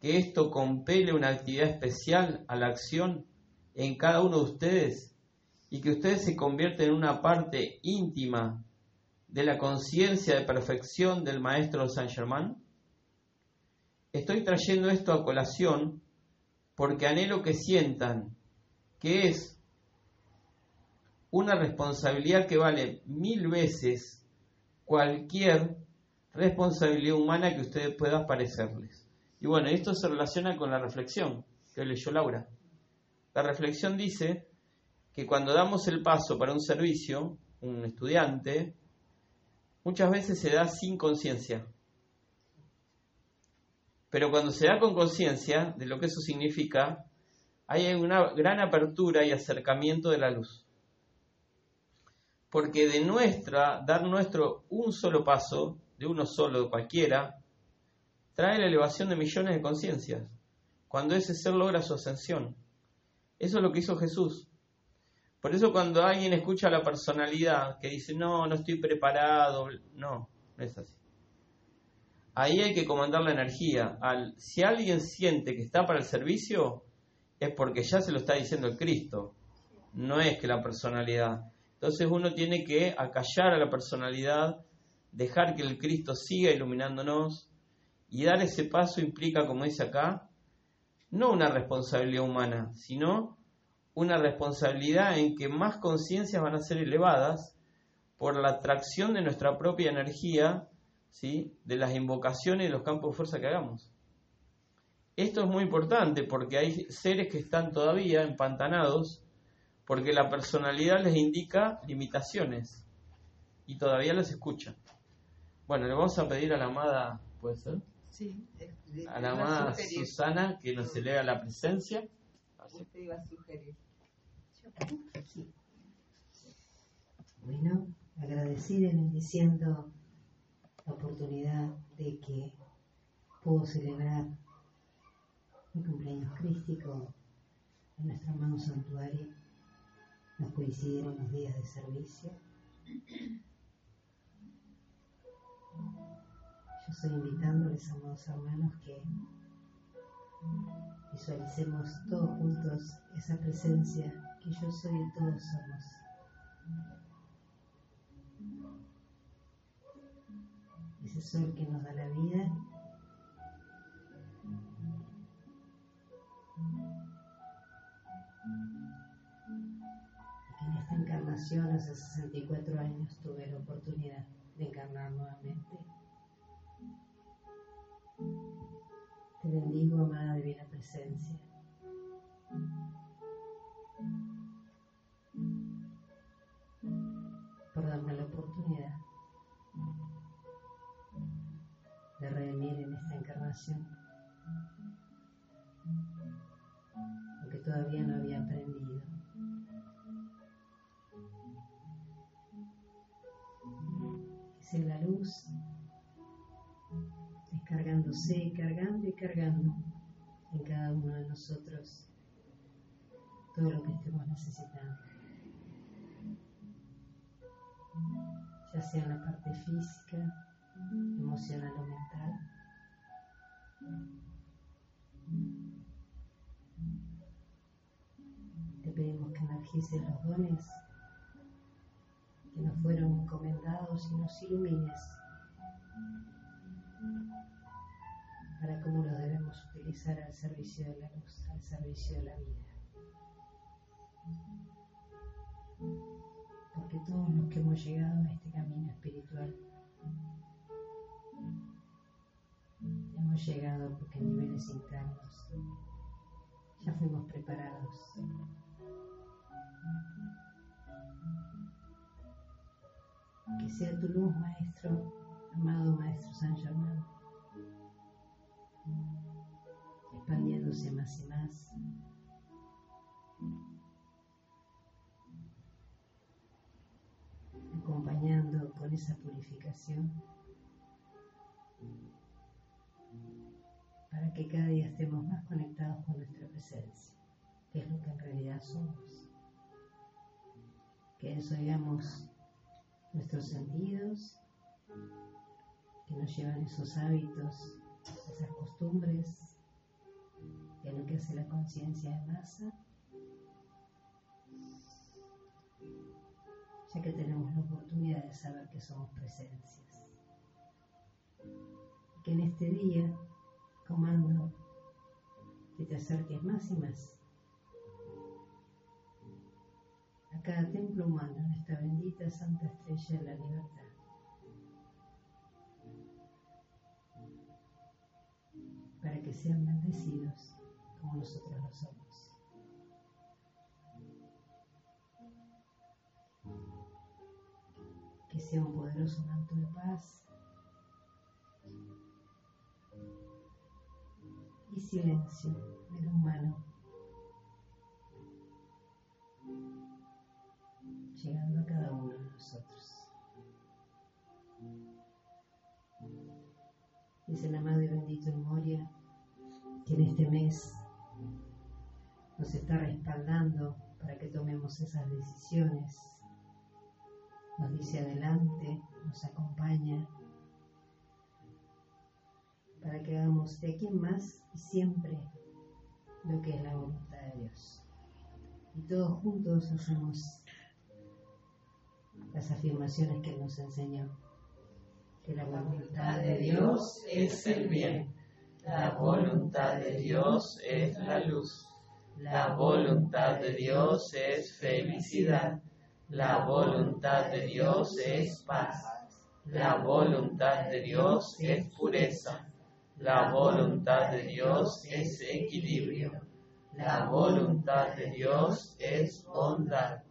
[SPEAKER 2] que esto compele una actividad especial a la acción en cada uno de ustedes y que ustedes se convierten en una parte íntima de la conciencia de perfección del Maestro Saint Germain? Estoy trayendo esto a colación porque anhelo que sientan que es una responsabilidad que vale mil veces cualquier responsabilidad humana que ustedes puedan parecerles. Y bueno, esto se relaciona con la reflexión que leyó Laura. La reflexión dice que cuando damos el paso para un servicio, un estudiante, muchas veces se da sin conciencia. Pero cuando se da con conciencia de lo que eso significa, hay una gran apertura y acercamiento de la luz. Porque de nuestra, dar nuestro un solo paso, de uno solo, de cualquiera, trae la elevación de millones de conciencias, cuando ese ser logra su ascensión. Eso es lo que hizo Jesús. Por eso cuando alguien escucha la personalidad que dice, no, no estoy preparado, no, no es así. Ahí hay que comandar la energía. Al, si alguien siente que está para el servicio, es porque ya se lo está diciendo el Cristo, no es que la personalidad. Entonces uno tiene que acallar a la personalidad, dejar que el Cristo siga iluminándonos y dar ese paso implica, como dice acá, no una responsabilidad humana, sino una responsabilidad en que más conciencias van a ser elevadas por la atracción de nuestra propia energía, ¿sí? de las invocaciones y los campos de fuerza que hagamos. Esto es muy importante porque hay seres que están todavía empantanados porque la personalidad les indica limitaciones y todavía los escucha. Bueno, le vamos a pedir a la amada, ¿puede ser?
[SPEAKER 3] Sí,
[SPEAKER 2] a la amada Susana que nos eleva la presencia.
[SPEAKER 3] Usted iba a sugerir.
[SPEAKER 6] Bueno, agradecida y bendiciendo la oportunidad de que puedo celebrar mi cumpleaños crístico en nuestro hermano santuario. Nos coincidieron los días de servicio Yo estoy invitándoles, amados hermanos, que visualicemos todos juntos esa presencia que yo soy y todos somos. Ese sol que nos da la vida encarnación hace 64 años tuve la oportunidad de encarnar nuevamente. Te bendigo, amada divina presencia. Por darme la oportunidad de redimir en esta encarnación descargándose, cargando y cargando en cada uno de nosotros todo lo que estemos necesitando. Ya sea en la parte física, emocional o mental. Te pedimos que energices los dones que nos fueron encomendados y nos ilumines para cómo los debemos utilizar al servicio de la luz, al servicio de la vida. Porque todos los que hemos llegado a este camino espiritual hemos llegado porque en niveles internos ya fuimos preparados. Que sea tu luz, Maestro, amado Maestro San Germán, expandiéndose más y más. acompañando con esa purificación para que cada día estemos más conectados con nuestra presencia, que es lo que en realidad somos. Que desoigamos nuestros sentidos, que nos llevan esos hábitos, esas costumbres, lo que hace la conciencia de masa, ya que tenemos la oportunidad de saber que somos presencias. Que en este día comando que te acerques más y más a cada templo humano en esta bendita Santa Estrella de la Libertad. Para que sean bendecidos como nosotros lo somos. Que sea un poderoso manto de paz y silencio del humano, llegando a cada uno de nosotros. Dice el amado y bendito en Moria que en este mes nos está respaldando para que tomemos esas decisiones. Nos dice adelante, nos acompaña para que hagamos de aquí en más y siempre lo que es la voluntad de Dios. Y todos juntos hacemos las afirmaciones que nos enseñó. Que la voluntad de Dios
[SPEAKER 2] es el bien, la voluntad de Dios es la luz, la voluntad de Dios es felicidad, la voluntad de Dios es paz, la voluntad de Dios es pureza, la voluntad de Dios es equilibrio. La voluntad de Dios es bondad.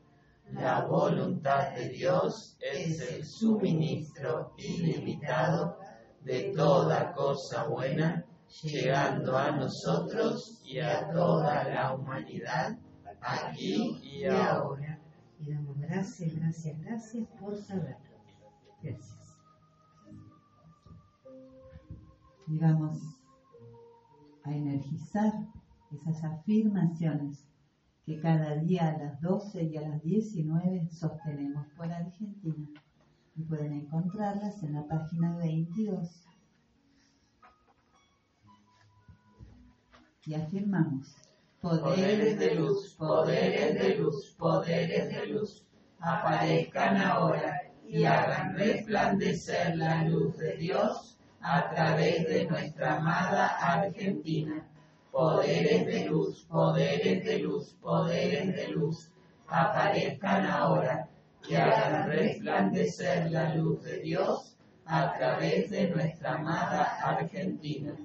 [SPEAKER 2] La voluntad de Dios es el suministro ilimitado de toda cosa buena, llegando a nosotros y a toda la humanidad, aquí y ahora.
[SPEAKER 6] Y damos gracias, gracias, gracias por saberlo. Gracias
[SPEAKER 3] y vamos a energizar esas afirmaciones que cada día a las 12 y a las 19 sostenemos por Argentina y pueden encontrarlas en la página 22. Y afirmamos,
[SPEAKER 4] Poderes de luz, poderes de luz, poderes de luz, aparezcan ahora y hagan resplandecer la luz de Dios a través de nuestra amada Argentina. Poderes de luz, poderes de luz, poderes de luz, aparezcan ahora y hagan resplandecer la luz de Dios a través de nuestra amada Argentina.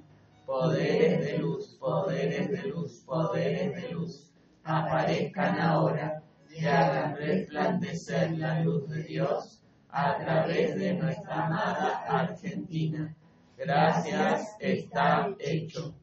[SPEAKER 4] Poderes de luz, poderes de luz, poderes de luz, aparezcan ahora y hagan resplandecer la luz de Dios a través de nuestra amada Argentina. Gracias está hecho.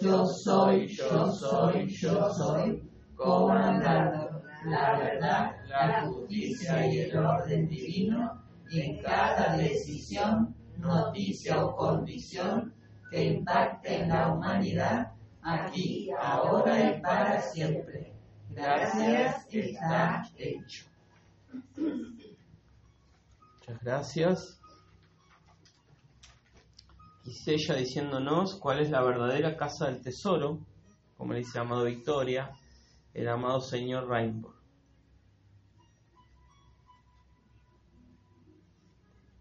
[SPEAKER 4] Yo soy, yo soy, yo soy, comandando la verdad, la justicia y el orden divino y en cada decisión, noticia o condición que impacte en la humanidad, aquí, ahora y para siempre. Gracias está hecho.
[SPEAKER 2] Muchas gracias. Quise ella diciéndonos cuál es la verdadera casa del tesoro, como le dice Amado Victoria, el amado señor Rainbow.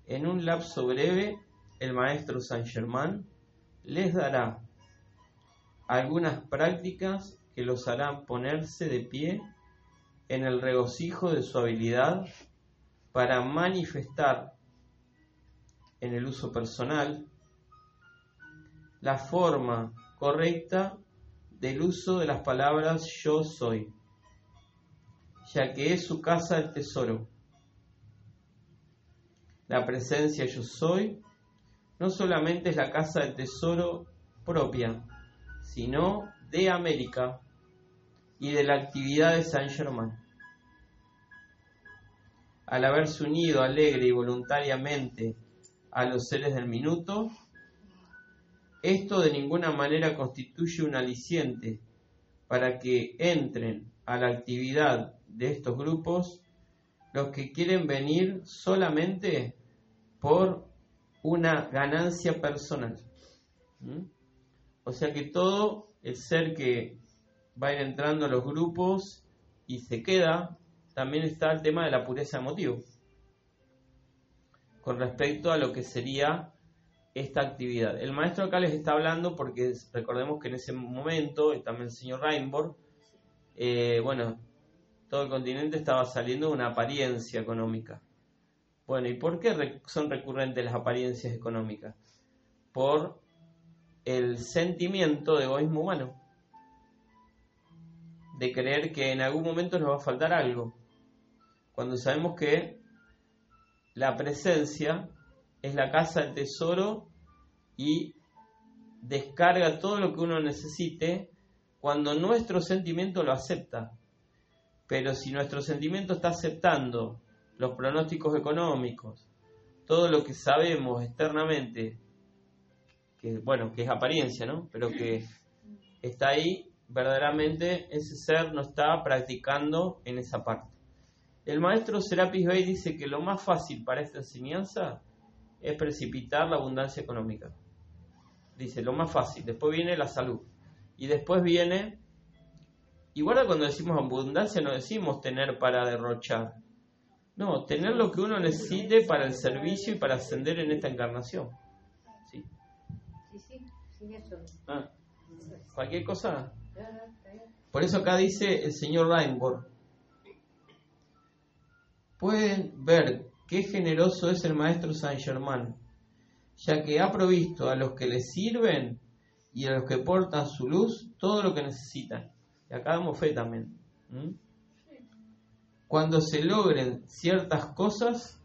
[SPEAKER 2] En un lapso breve, el maestro Saint Germain les dará algunas prácticas que los harán ponerse de pie en el regocijo de su habilidad para manifestar en el uso personal la forma correcta del uso de las palabras yo soy, ya que es su casa el tesoro. La presencia yo soy no solamente es la casa del tesoro propia, sino de América y de la actividad de Saint Germain. Al haberse unido alegre y voluntariamente a los seres del minuto, esto de ninguna manera constituye un aliciente para que entren a la actividad de estos grupos los que quieren venir solamente por una ganancia personal. ¿Mm? O sea que todo el ser que va a ir entrando a los grupos y se queda, también está el tema de la pureza emotiva con respecto a lo que sería esta actividad. El maestro acá les está hablando porque recordemos que en ese momento, y también el señor Rainbow, eh, bueno, todo el continente estaba saliendo de una apariencia económica. Bueno, ¿y por qué son recurrentes las apariencias económicas? Por el sentimiento de egoísmo humano, de creer que en algún momento nos va a faltar algo, cuando sabemos que la presencia es la casa del tesoro y descarga todo lo que uno necesite cuando nuestro sentimiento lo acepta. Pero si nuestro sentimiento está aceptando los pronósticos económicos, todo lo que sabemos externamente, que bueno, que es apariencia, ¿no? Pero que está ahí, verdaderamente ese ser no está practicando en esa parte. El maestro Serapis Bey dice que lo más fácil para esta enseñanza es precipitar la abundancia económica. Dice, lo más fácil. Después viene la salud. Y después viene... Igual cuando decimos abundancia no decimos tener para derrochar. No, tener lo que uno necesite para el servicio y para ascender en esta encarnación. Sí.
[SPEAKER 6] Sí, sí, sí, eso.
[SPEAKER 2] Ah, cualquier cosa. Por eso acá dice el señor Rainbow. Pueden ver qué generoso es el maestro Saint Germain, ya que ha provisto a los que le sirven y a los que portan su luz todo lo que necesitan. Y acá damos fe también. ¿Mm? Cuando se logren ciertas cosas,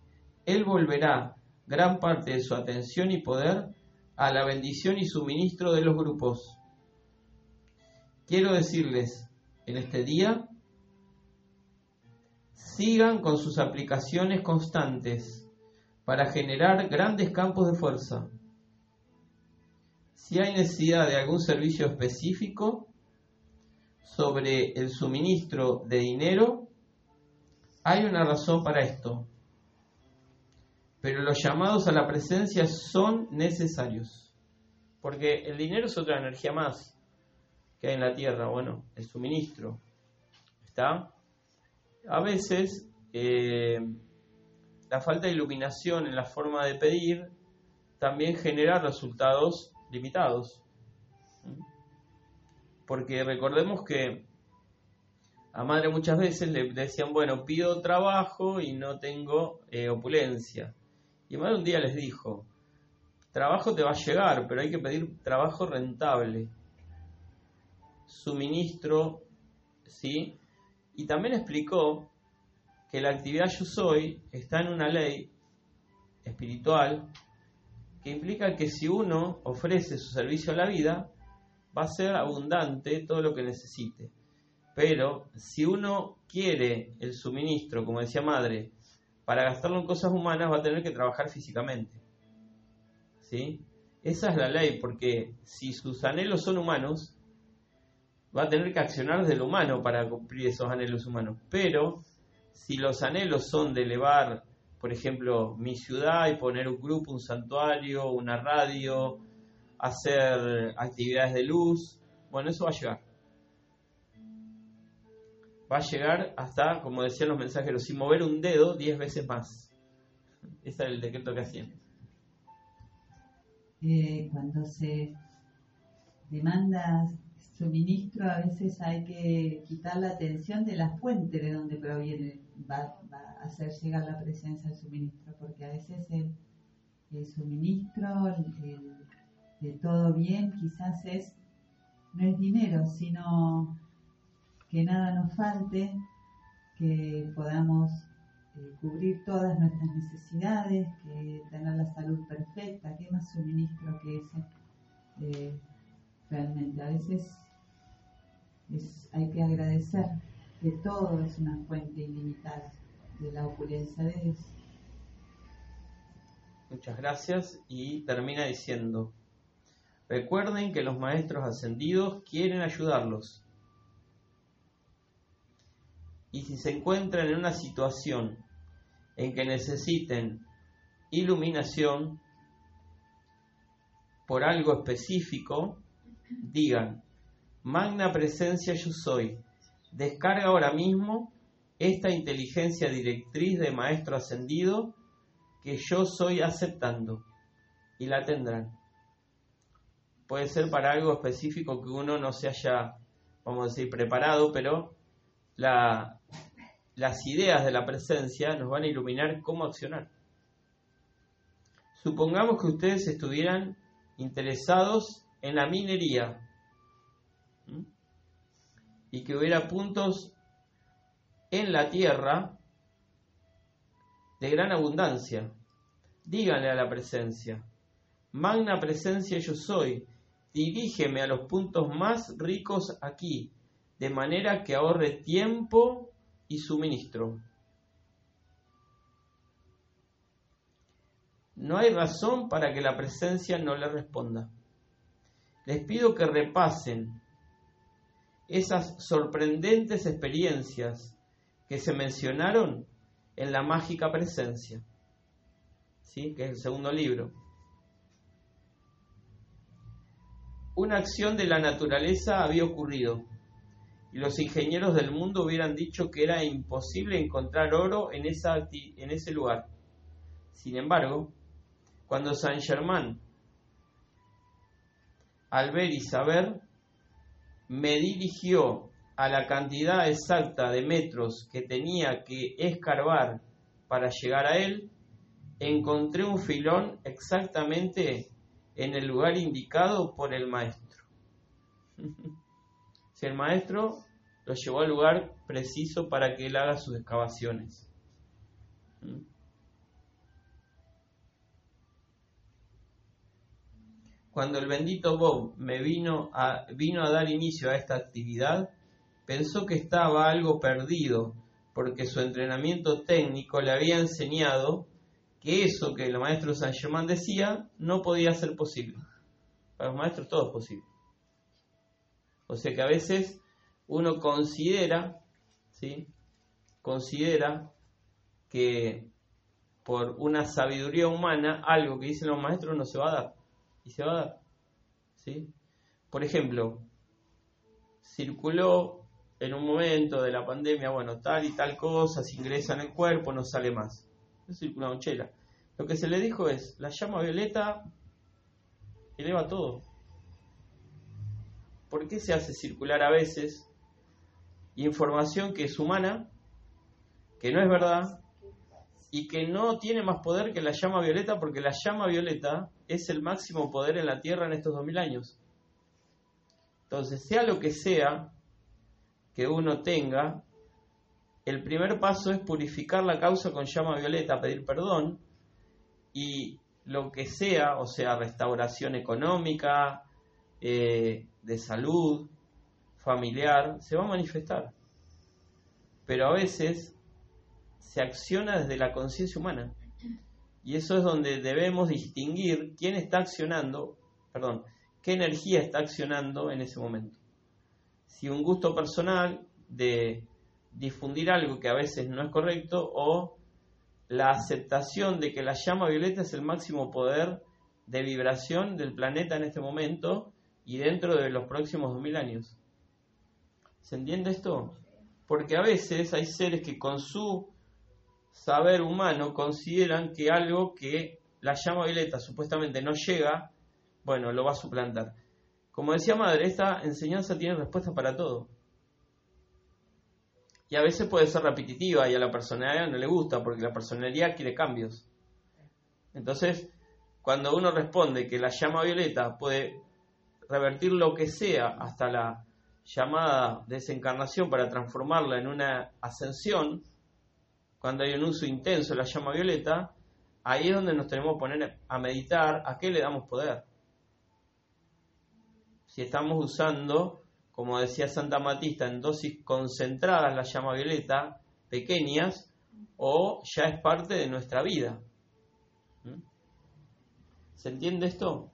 [SPEAKER 2] Él volverá gran parte de su atención y poder a la bendición y suministro de los grupos. Quiero decirles en este día, sigan con sus aplicaciones constantes para generar grandes campos de fuerza. Si hay necesidad de algún servicio específico, sobre el suministro de dinero, hay una razón para esto. Pero los llamados a la presencia son necesarios. Porque el dinero es otra energía más que hay en la tierra. Bueno, el suministro. ¿Está? A veces eh, la falta de iluminación en la forma de pedir también genera resultados limitados. Porque recordemos que a madre muchas veces le decían, bueno, pido trabajo y no tengo eh, opulencia. Y madre un día les dijo, trabajo te va a llegar, pero hay que pedir trabajo rentable. Suministro, ¿sí? Y también explicó que la actividad yo soy está en una ley espiritual que implica que si uno ofrece su servicio a la vida, va a ser abundante todo lo que necesite. Pero si uno quiere el suministro, como decía madre, para gastarlo en cosas humanas, va a tener que trabajar físicamente. ¿Sí? Esa es la ley, porque si sus anhelos son humanos, va a tener que accionar desde lo humano para cumplir esos anhelos humanos. Pero si los anhelos son de elevar, por ejemplo, mi ciudad y poner un grupo, un santuario, una radio, hacer actividades de luz, bueno, eso va a llegar. Va a llegar hasta, como decían los mensajeros, sin mover un dedo, diez veces más. Ese es el decreto que hacían.
[SPEAKER 3] Eh, cuando se demanda suministro, a veces hay que quitar la atención de la fuente de donde proviene, va, a hacer llegar la presencia del suministro, porque a veces el, suministro de todo bien quizás es, no es dinero, sino que nada nos falte, que podamos eh, cubrir todas nuestras necesidades, que tener la salud perfecta, que más suministro que ese. Eh, realmente a veces hay que agradecer que todo es una fuente ilimitada de la opulencia de Dios.
[SPEAKER 2] Muchas gracias y termina diciendo, recuerden que los maestros ascendidos quieren ayudarlos. Y si se encuentran en una situación en que necesiten iluminación por algo específico, digan, Magna presencia yo soy. Descarga ahora mismo esta inteligencia directriz de Maestro Ascendido que yo soy aceptando y la tendrán. Puede ser para algo específico que uno no se haya, vamos a decir, preparado, pero la, las ideas de la presencia nos van a iluminar cómo accionar. Supongamos que ustedes estuvieran interesados en la minería y que hubiera puntos en la tierra de gran abundancia. Díganle a la presencia, magna presencia yo soy, dirígeme a los puntos más ricos aquí, de manera que ahorre tiempo y suministro. No hay razón para que la presencia no le responda. Les pido que repasen esas sorprendentes experiencias que se mencionaron en la mágica presencia, ¿sí? que es el segundo libro. Una acción de la naturaleza había ocurrido y los ingenieros del mundo hubieran dicho que era imposible encontrar oro en, en ese lugar. Sin embargo, cuando Saint Germain, al ver y saber, me dirigió a la cantidad exacta de metros que tenía que escarbar para llegar a él, encontré un filón exactamente en el lugar indicado por el maestro. el maestro lo llevó al lugar preciso para que él haga sus excavaciones. Cuando el bendito Bob me vino a, vino a dar inicio a esta actividad, pensó que estaba algo perdido, porque su entrenamiento técnico le había enseñado que eso que el maestro San Germán decía no podía ser posible. Para los maestros todo es posible. O sea que a veces uno considera, ¿sí? Considera que por una sabiduría humana algo que dicen los maestros no se va a dar. Y se va a dar. ¿sí? Por ejemplo, circuló en un momento de la pandemia, bueno, tal y tal cosa, se ingresa en el cuerpo, no sale más. Es circula chela. Lo que se le dijo es, la llama violeta eleva todo. ¿Por qué se hace circular a veces información que es humana, que no es verdad, y que no tiene más poder que la llama violeta, porque la llama violeta es el máximo poder en la Tierra en estos 2000 años. Entonces, sea lo que sea que uno tenga, el primer paso es purificar la causa con llama violeta, pedir perdón, y lo que sea, o sea, restauración económica, eh, de salud, familiar, se va a manifestar. Pero a veces se acciona desde la conciencia humana. Y eso es donde debemos distinguir quién está accionando, perdón, qué energía está accionando en ese momento. Si un gusto personal de difundir algo que a veces no es correcto o la aceptación de que la llama violeta es el máximo poder de vibración del planeta en este momento y dentro de los próximos 2000 años. ¿Se entiende esto? Porque a veces hay seres que con su saber humano consideran que algo que la llama violeta supuestamente no llega, bueno, lo va a suplantar. Como decía madre, esta enseñanza tiene respuesta para todo. Y a veces puede ser repetitiva y a la personalidad no le gusta porque la personalidad quiere cambios. Entonces, cuando uno responde que la llama violeta puede revertir lo que sea hasta la llamada desencarnación para transformarla en una ascensión, cuando hay un uso intenso de la llama violeta, ahí es donde nos tenemos que poner a meditar a qué le damos poder. Si estamos usando, como decía Santa Matista, en dosis concentradas la llama violeta, pequeñas, o ya es parte de nuestra vida. ¿Mm? ¿Se entiende esto?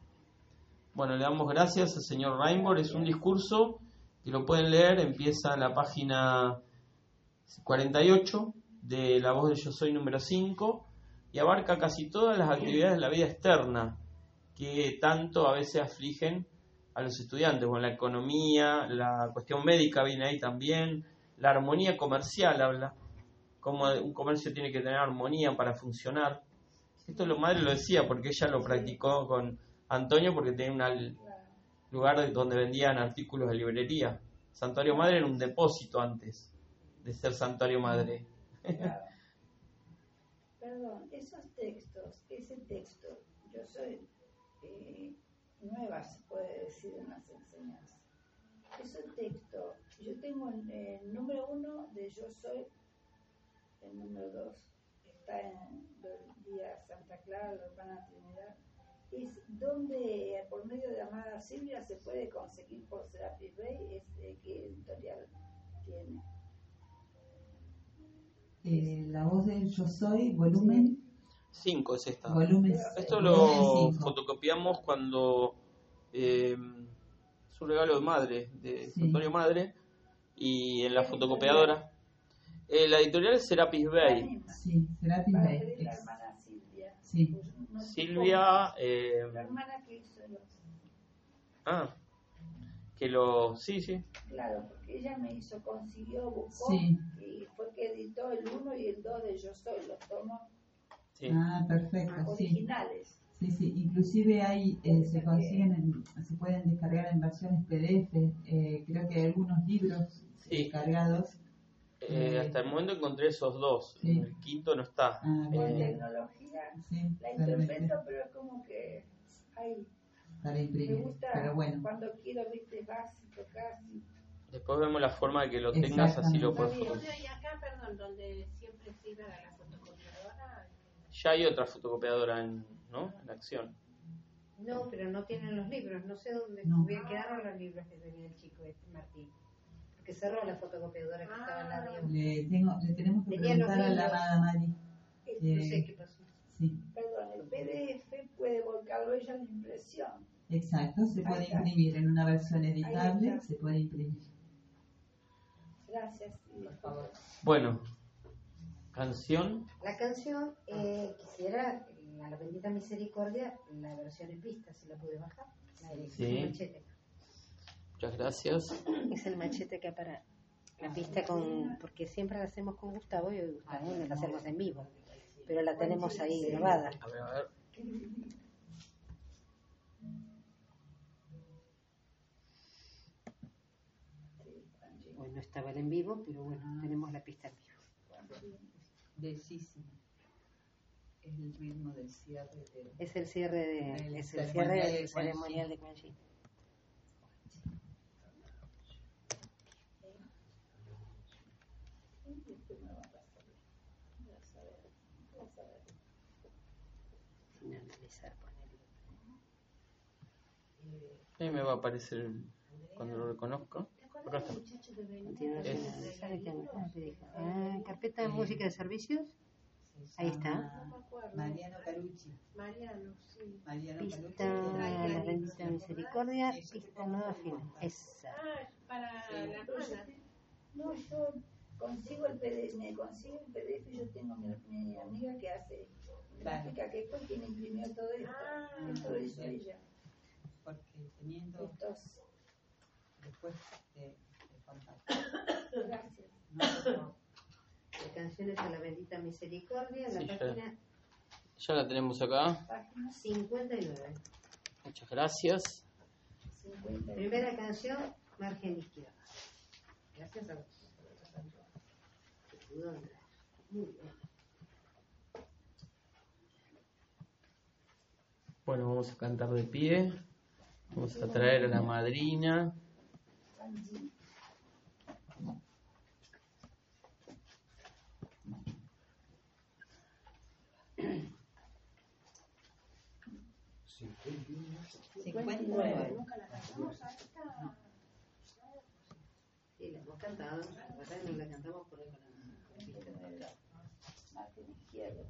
[SPEAKER 2] Bueno, le damos gracias al señor Rainbow. Es un discurso que lo pueden leer, empieza en la página 48 de La voz de Yo Soy número 5 y abarca casi todas las actividades de la vida externa que tanto a veces afligen a los estudiantes. Bueno, la economía, la cuestión médica viene ahí también, la armonía comercial habla, cómo un comercio tiene que tener armonía para funcionar. Esto lo madre lo decía porque ella lo practicó con Antonio porque tenía un lugar donde vendían artículos de librería. Santuario Madre era un depósito antes de ser Santuario Madre.
[SPEAKER 7] Perdón, esos textos, ese texto, yo soy eh, nueva, se puede decir, en las enseñanzas. Ese texto, yo tengo el, el, número uno de Yo soy, el número dos está en el día Santa Clara, Trinidad es donde por medio de Amada Silvia se puede conseguir por Serapis Bay, este, ¿qué editorial tiene?
[SPEAKER 3] Eh, la voz del Yo Soy, volumen
[SPEAKER 2] 5 es esta.
[SPEAKER 3] Volumen
[SPEAKER 2] Esto lo fotocopiamos cuando eh, es un regalo de madre, de sí. Antonio Madre, y en la fotocopiadora. Eh, la editorial es Serapis Bay.
[SPEAKER 3] Sí, Serapis Bay.
[SPEAKER 7] La hermana Silvia.
[SPEAKER 3] Sí.
[SPEAKER 2] Silvia. Eh,
[SPEAKER 7] la hermana que hizo los.
[SPEAKER 2] Ah, que lo. Sí, sí.
[SPEAKER 7] Claro, porque ella me hizo, consiguió, buscó
[SPEAKER 3] Sí.
[SPEAKER 7] y fue que editó el 1 y el 2 de Yo Soy, los tomos
[SPEAKER 2] sí.
[SPEAKER 3] Ah, perfecto, sí.
[SPEAKER 7] originales.
[SPEAKER 3] Sí, sí, inclusive hay, eh, se consiguen, en- se pueden descargar en versiones PDF, eh, creo que hay algunos libros
[SPEAKER 2] Sí.
[SPEAKER 3] descargados.
[SPEAKER 2] Eh, hasta el momento encontré esos dos.
[SPEAKER 3] Sí.
[SPEAKER 2] El quinto no está.
[SPEAKER 3] Ah, bien.
[SPEAKER 2] Eh,
[SPEAKER 7] tecnología
[SPEAKER 3] Sí,
[SPEAKER 7] la interpreto, pero es como que. Ay,
[SPEAKER 3] para
[SPEAKER 7] me
[SPEAKER 3] imprimir,
[SPEAKER 7] gusta
[SPEAKER 3] pero bueno,
[SPEAKER 7] cuando quiero, viste, básico casi.
[SPEAKER 2] Después vemos la forma de que lo tengas, así lo puedes.
[SPEAKER 6] Y acá, perdón, donde siempre sirve a la fotocopiadora.
[SPEAKER 2] Ya hay otra fotocopiadora en, ¿no? en acción.
[SPEAKER 6] No, pero no tienen los libros. No sé dónde
[SPEAKER 3] No.
[SPEAKER 6] quedaron los libros que tenía el chico este Martín. Porque cerró la fotocopiadora que estaba en la Río.
[SPEAKER 3] le, tengo, le tenemos que
[SPEAKER 6] Tenía
[SPEAKER 3] preguntar a la amada Mari.
[SPEAKER 6] No sé
[SPEAKER 3] Eh,
[SPEAKER 6] qué pasó.
[SPEAKER 3] sí,
[SPEAKER 7] Perdón, el PDF puede volcarlo ella en impresión.
[SPEAKER 3] exacto, se puede imprimir en una versión editable, se puede imprimir.
[SPEAKER 6] Gracias.
[SPEAKER 4] Por favor.
[SPEAKER 2] Bueno, canción.
[SPEAKER 6] La canción, eh, quisiera, eh, a la bendita misericordia, la versión en pista, si la pude bajar. La de
[SPEAKER 2] Sí.
[SPEAKER 6] machete.
[SPEAKER 2] Muchas gracias.
[SPEAKER 6] Es el machete acá para la pista con, porque siempre la hacemos con Gustavo y Gustavo no la hacemos en vivo, pero la tenemos ahí grabada.
[SPEAKER 2] A ver, a ver.
[SPEAKER 6] Hoy no estaba el en vivo, pero bueno, tenemos la pista en vivo.
[SPEAKER 4] Bellísimo. Es el ritmo del cierre de...
[SPEAKER 6] Es el cierre de, es el
[SPEAKER 4] ceremonial
[SPEAKER 6] cierre
[SPEAKER 4] de
[SPEAKER 6] ceremonial de Quan Yin. Sin analizar, ponerlo.
[SPEAKER 2] Ahí me va a aparecer cuando lo reconozco. Acá está. Es-
[SPEAKER 6] analizar, ¿qué- ah. Ah, carpeta de música de servicios.
[SPEAKER 4] se
[SPEAKER 6] Ahí está.
[SPEAKER 4] Mariano Carucci.
[SPEAKER 8] Mariano, sí.
[SPEAKER 4] Mariano
[SPEAKER 6] Pista la bendita misericordia, pista nueva final. Esa.
[SPEAKER 8] Ah, para la hermana.
[SPEAKER 7] No, yo consigo el PDF, me consigo el PDF y yo tengo mi, mi amiga que hace gráfica, que fue quien imprimió todo esto.
[SPEAKER 8] Ah.
[SPEAKER 7] esto lo hizo ella.
[SPEAKER 4] Porque teniendo
[SPEAKER 7] Estos,
[SPEAKER 4] después de, de contacto.
[SPEAKER 7] gracias.
[SPEAKER 4] No,
[SPEAKER 6] De canciones a la bendita misericordia, la
[SPEAKER 2] Sí, ya.
[SPEAKER 6] página
[SPEAKER 2] Ya la tenemos acá.
[SPEAKER 7] Página
[SPEAKER 6] 59.
[SPEAKER 2] Muchas gracias.
[SPEAKER 7] 50.
[SPEAKER 6] Primera canción, margen izquierda. Gracias a vos. Que pudo entrar. Muy bien.
[SPEAKER 2] Bueno, vamos a cantar de pie. Vamos a traer a la madrina.
[SPEAKER 4] Y
[SPEAKER 6] la hemos cantado. La verdad no la cantamos por ahí con la pista de acá.
[SPEAKER 7] Margen izquierdo.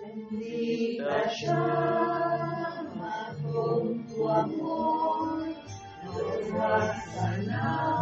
[SPEAKER 4] Bendita llama con tu amor, nos has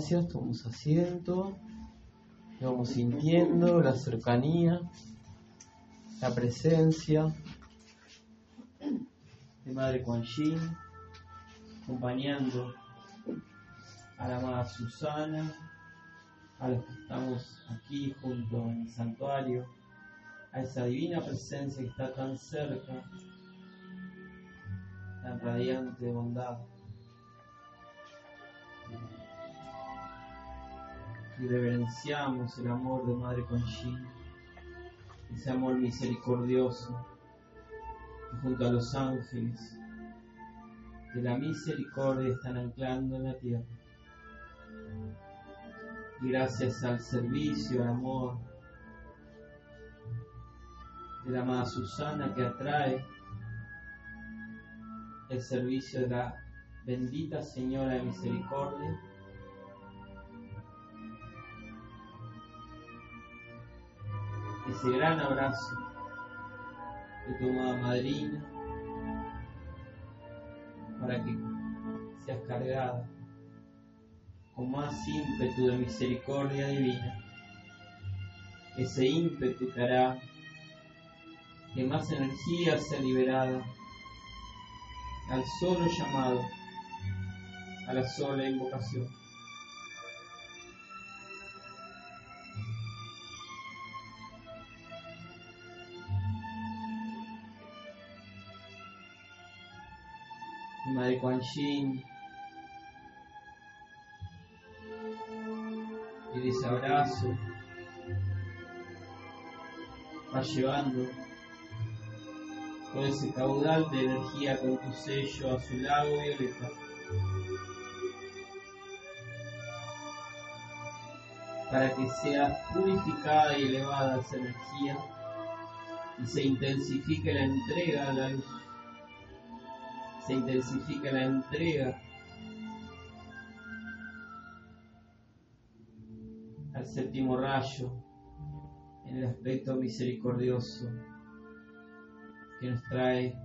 [SPEAKER 4] gracias,
[SPEAKER 2] tomamos asiento. Vamos sintiendo la cercanía, la presencia de Madre Kuan Yin, acompañando a la amada Susana, a los que estamos aquí junto en el santuario, a esa divina presencia que está tan cerca, tan radiante de bondad. Y reverenciamos el amor de Madre Conchín, ese amor misericordioso junto a los ángeles de la misericordia están anclando en la tierra. Y gracias al servicio, al amor de la amada Susana que atrae el servicio de la bendita Señora de Misericordia, ese gran abrazo de tu amada madrina para que seas cargada con más ímpetu de misericordia divina. Ese ímpetu que hará que más energía sea liberada al solo llamado, a la sola invocación. Madre Kuan Yin, y ese abrazo va llevando todo ese caudal de energía con tu sello a su lago violeta. Para que sea purificada y elevada esa energía y se intensifique la entrega a la luz se intensifica la entrega al séptimo rayo en el aspecto misericordioso que nos trae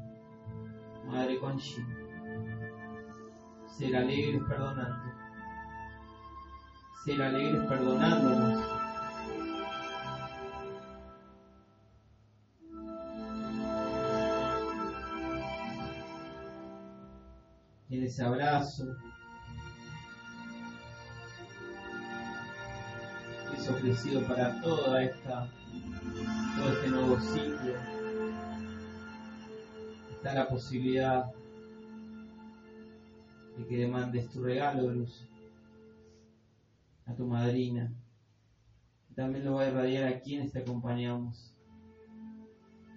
[SPEAKER 2] Madre Conchi. Ser alegres perdonando. Ser alegres perdonándonos. Ese abrazo. Que es ofrecido para toda esta todo este nuevo ciclo. Está la posibilidad de que demandes tu regalo luz a tu madrina. También lo voy a irradiar a quienes te acompañamos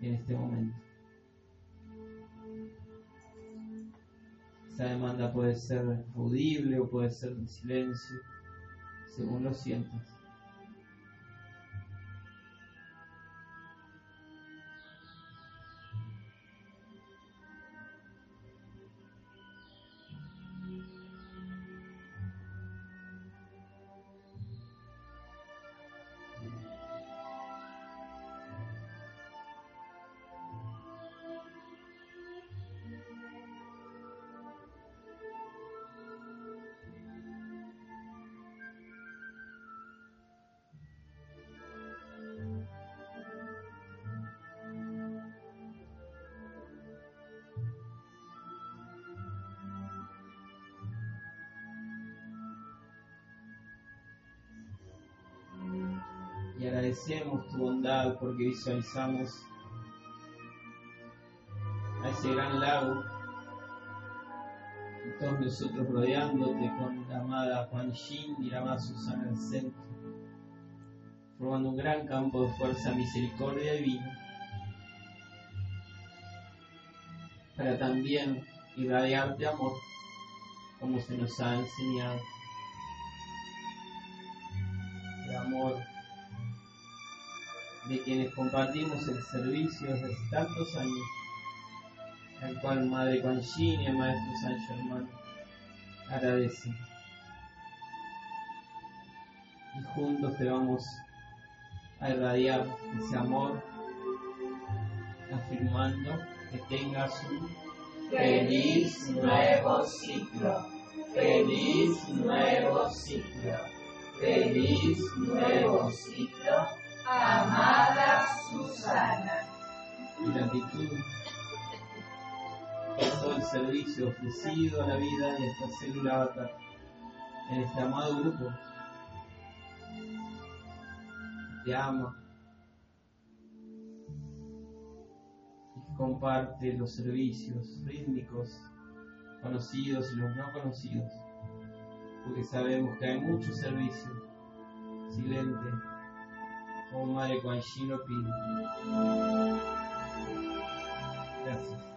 [SPEAKER 2] en este momento Esa demanda puede ser audible o puede ser en silencio, según lo sientas. Agradecemos tu bondad porque visualizamos a ese gran lago todos nosotros rodeándote con la amada Juan Yin y la amada Susana el centro, formando un gran campo de fuerza, misericordia divina, para también irradiarte amor, como se nos ha enseñado. El amor de quienes compartimos el servicio desde tantos años, al cual Madre Conchini Maestro San Germán agradecen. Y juntos te vamos a irradiar ese amor, afirmando que tengas un
[SPEAKER 4] Feliz nuevo ciclo, feliz nuevo ciclo, feliz nuevo ciclo, amada Susana.
[SPEAKER 2] gratitud por todo el servicio ofrecido a la vida a esta célula en este amado grupo. Te ama y comparte los servicios rítmicos conocidos y los no conocidos, porque sabemos que hay mucho servicio silente, Yin lo pide. Gracias.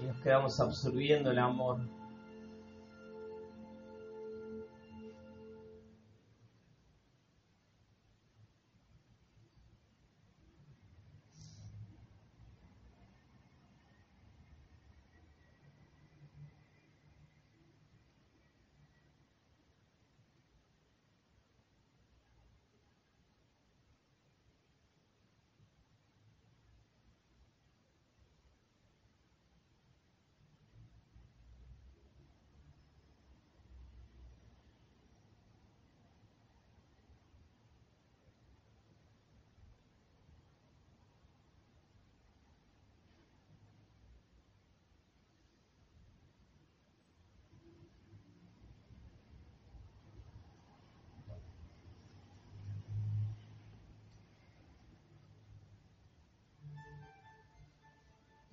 [SPEAKER 2] y nos quedamos absorbiendo el amor.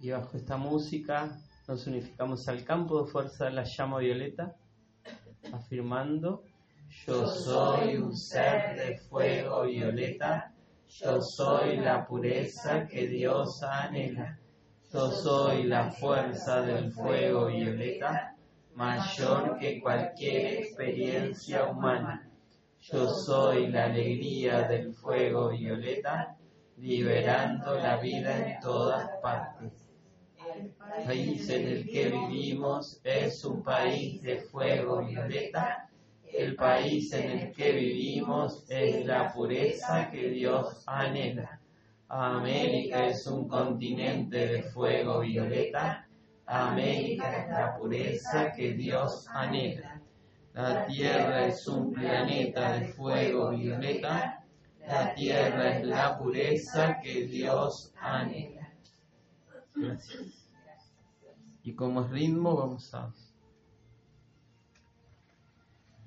[SPEAKER 2] Y bajo esta música nos unificamos al campo de fuerza de la llama violeta, afirmando, yo soy un ser de fuego violeta, yo soy la pureza que Dios anhela, yo soy la fuerza del fuego violeta, mayor que cualquier experiencia humana. Yo soy la alegría del fuego violeta, liberando la vida en todas partes. El país en el que vivimos es un país de fuego violeta. El país en el que vivimos es la pureza que Dios anhela. América es un continente de fuego violeta. América es la pureza que Dios anhela. La Tierra es un planeta de fuego violeta. La Tierra es la pureza que Dios anhela. Gracias. Y como es ritmo, vamos a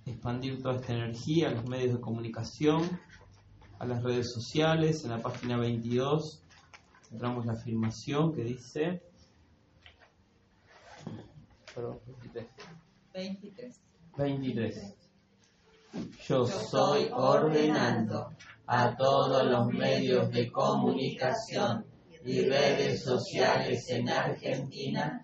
[SPEAKER 2] expandir toda esta energía a los medios de comunicación, a las redes sociales. En la página 22 encontramos la afirmación que dice. Perdón, 23.
[SPEAKER 4] 23.
[SPEAKER 2] 23. Yo soy ordenando a todos los medios de comunicación y redes sociales en Argentina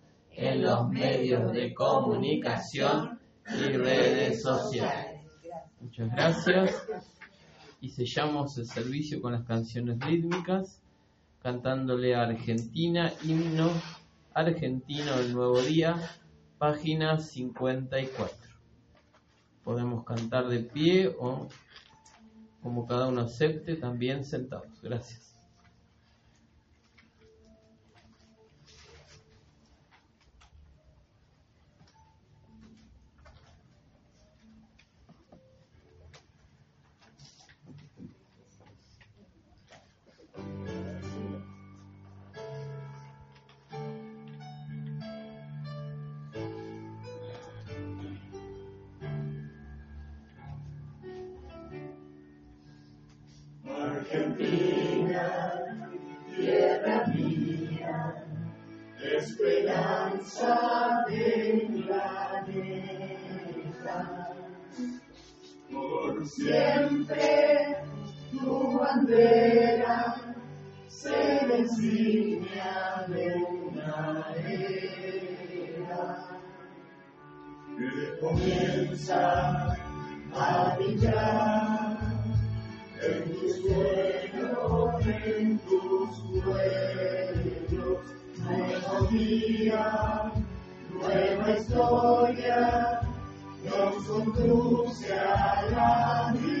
[SPEAKER 2] en los medios de comunicación y redes sociales. Muchas gracias. y sellamos el servicio con las canciones rítmicas, cantándole a Argentina, himno argentino del nuevo día, página 54. Podemos cantar de pie o como cada uno acepte, también sentados. Gracias.
[SPEAKER 4] Argentina, tierra mía, esperanza de planeta. Por siempre tu bandera será insignia de una era que comienza a brillar en tus sueños, en tus sueños, nuevo día, nueva historia, nos conduce a la victoria.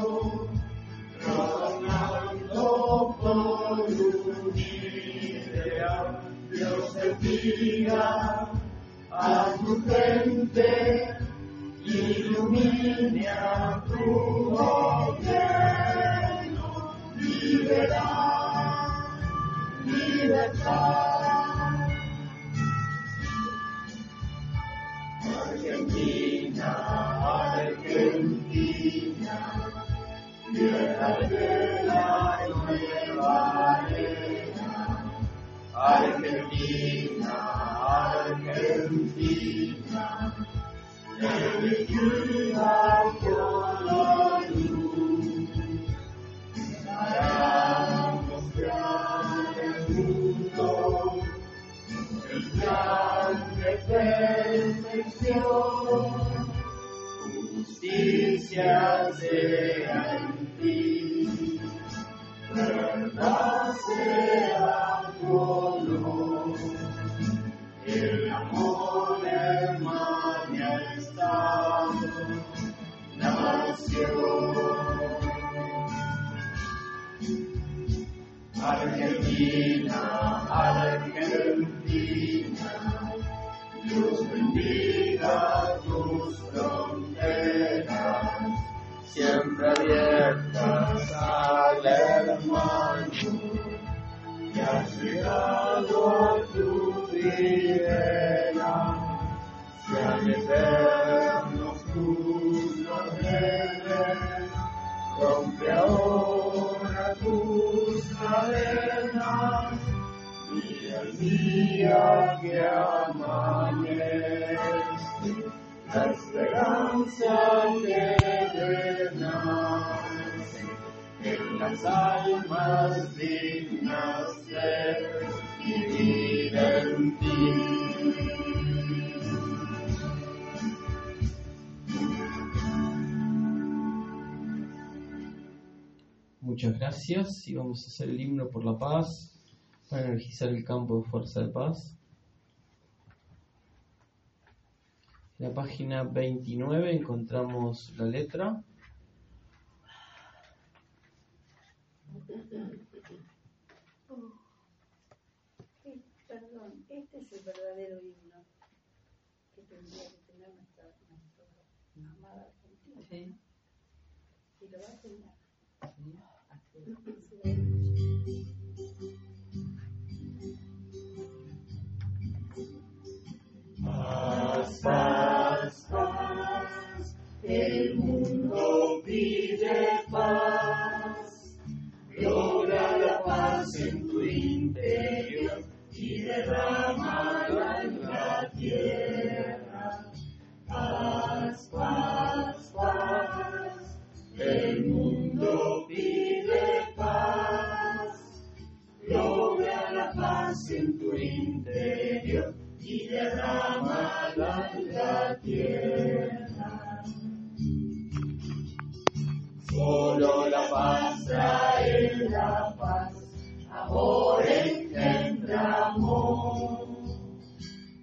[SPEAKER 4] Bendiga a tu gente, ilumine a tu gobierno, libertad, libertad. Argentina, Argentina tierra de la nueva Argentina, Argentina, elegida por la luz, para mostrar al mundo el plan de perfección justicia Y
[SPEAKER 2] vamos a hacer el himno por la paz para energizar el campo de fuerza de paz. En la página 29 encontramos la letra.
[SPEAKER 7] Sí, Perdón, este es el verdadero himno paz, paz, el mundo pide paz. Logra la paz en tu
[SPEAKER 4] interior y derramala en la tierra. Paz, paz, paz, el mundo pide paz. Logra la paz en tu interior y derrámala en la tierra. Solo la paz trae la paz, amor engendra amor.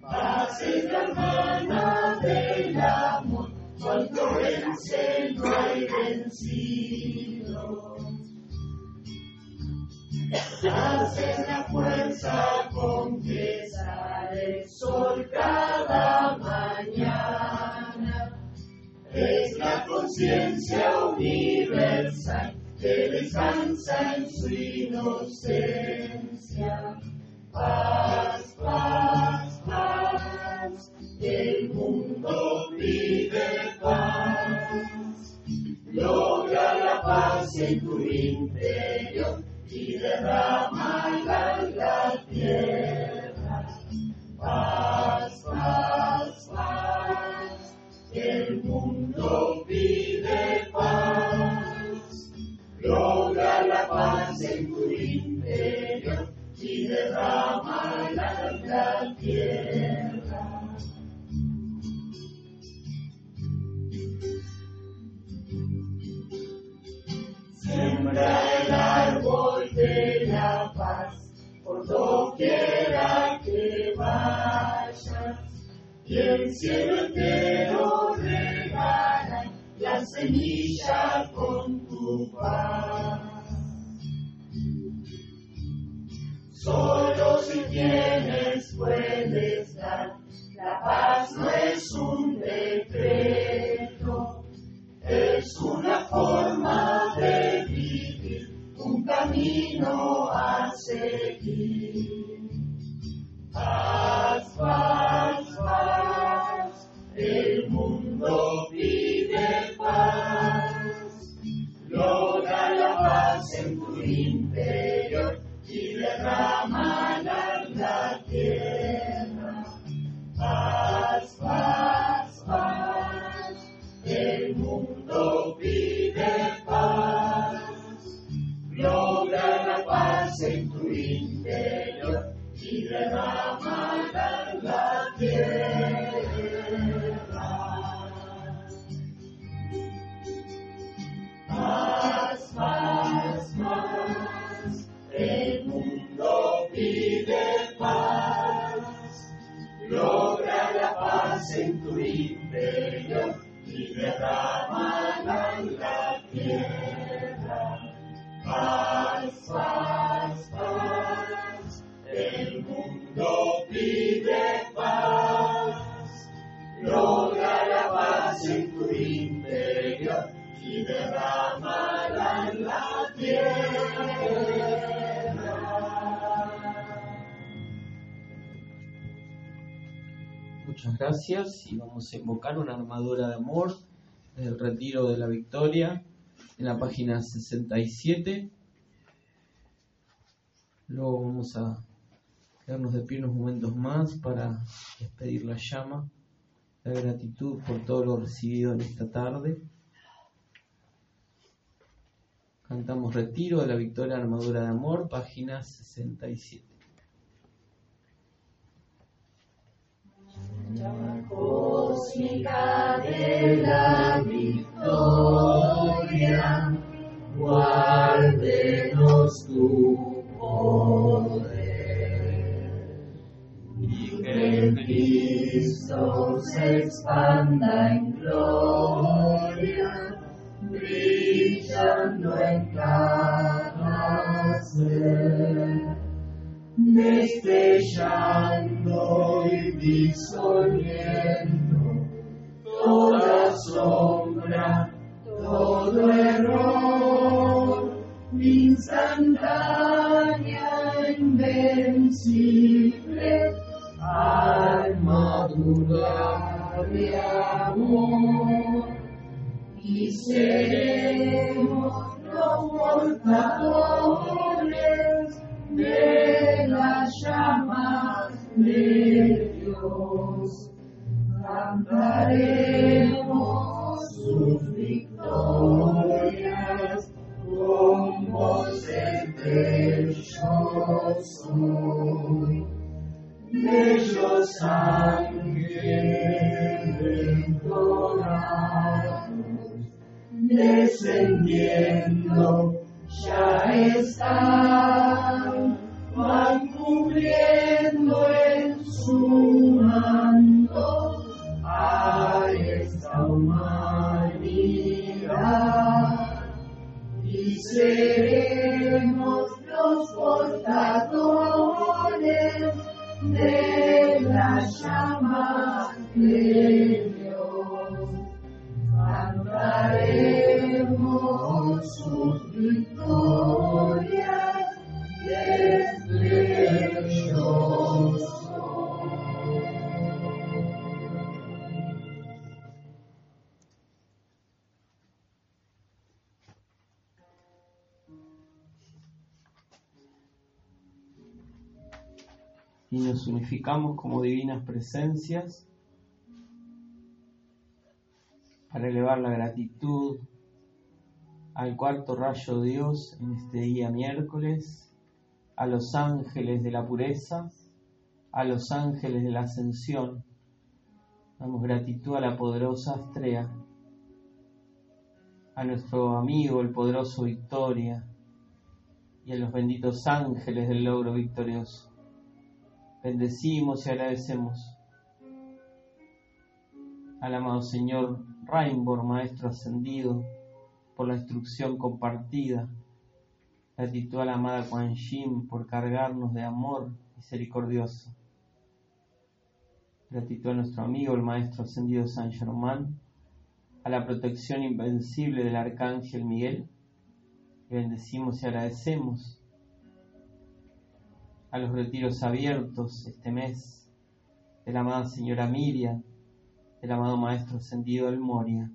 [SPEAKER 4] Paz la hermana del amor, cuanto vence no hay vencido. Paz la fuerza con que sol cada mañana. Es la conciencia universal que descansa en su inocencia. Paz, paz, paz, el mundo pide paz. Logra la paz en tu interior y derrámala a
[SPEAKER 2] invocar una armadura de amor del retiro de la victoria en la página 67. Luego vamos a quedarnos de pie unos momentos más para despedir la llama, la gratitud por todo lo recibido en esta tarde. Cantamos Retiro de la Victoria Armadura de Amor, página 67.
[SPEAKER 4] Llama cósmica de la victoria, guárdenos tu poder. Y que Cristo se expanda en gloria, brillando en cada ser destellando y disolviendo Bellos ángeles dorados, descendiendo ya están, van cubriendo en su manto a esta humanidad y seremos los portadores de la llama de Dios. Cantaremos sus
[SPEAKER 2] y nos unificamos como divinas presencias para elevar la gratitud al cuarto rayo Dios en este día miércoles, a los ángeles de la pureza, a los ángeles de la ascensión. Damos gratitud a la poderosa Astrea, a nuestro amigo el poderoso Victoria y a los benditos ángeles del logro victorioso. Bendecimos y agradecemos al amado Señor Rainbow, Maestro Ascendido, por la instrucción compartida. Gratitud a la amada Kuan Yin por cargarnos de amor misericordioso. Gratitud a nuestro amigo, el Maestro Ascendido San Germán, a la protección invencible del Arcángel Miguel. Bendecimos y agradecemos a los retiros abiertos este mes de la amada señora Miriam, del amado Maestro Ascendido del Moria.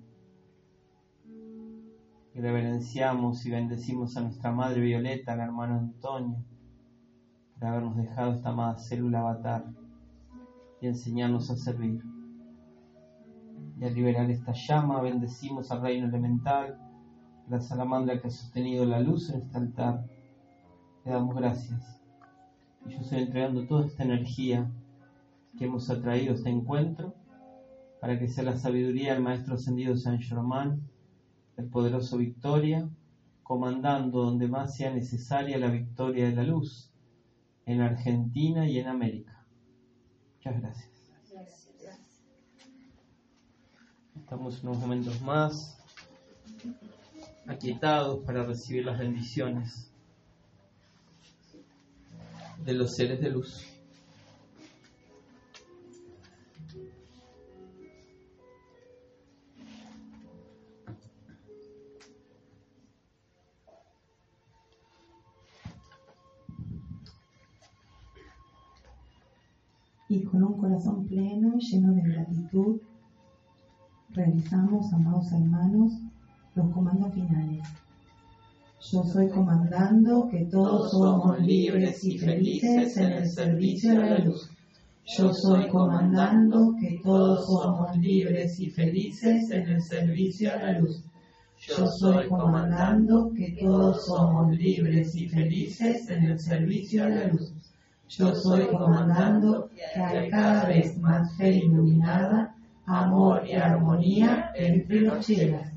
[SPEAKER 2] Y reverenciamos y bendecimos a nuestra Madre Violeta, al hermano Antonio, por habernos dejado esta amada célula avatar y enseñarnos a servir. Y al liberar esta llama, bendecimos al reino elemental, la salamandra que ha sostenido la luz en este altar. Le damos gracias. Y yo estoy entregando toda esta energía que hemos atraído a este encuentro para que sea la sabiduría del Maestro Ascendido San Germán, el poderoso Victoria, comandando donde más sea necesaria la victoria de la luz, en Argentina y en América. Muchas gracias. Estamos unos momentos más aquietados para recibir las bendiciones de los seres de luz.
[SPEAKER 9] Y con un corazón pleno y lleno de gratitud, realizamos, amados hermanos, los comandos finales. Yo soy comandando que todos somos libres y felices en el servicio de la luz. Yo soy comandando que todos somos libres y felices en el servicio de la luz. Yo soy comandando que todos somos libres y felices en el servicio de la luz. Yo soy comandando que hay cada vez más fe iluminada, amor y armonía entre los chelas.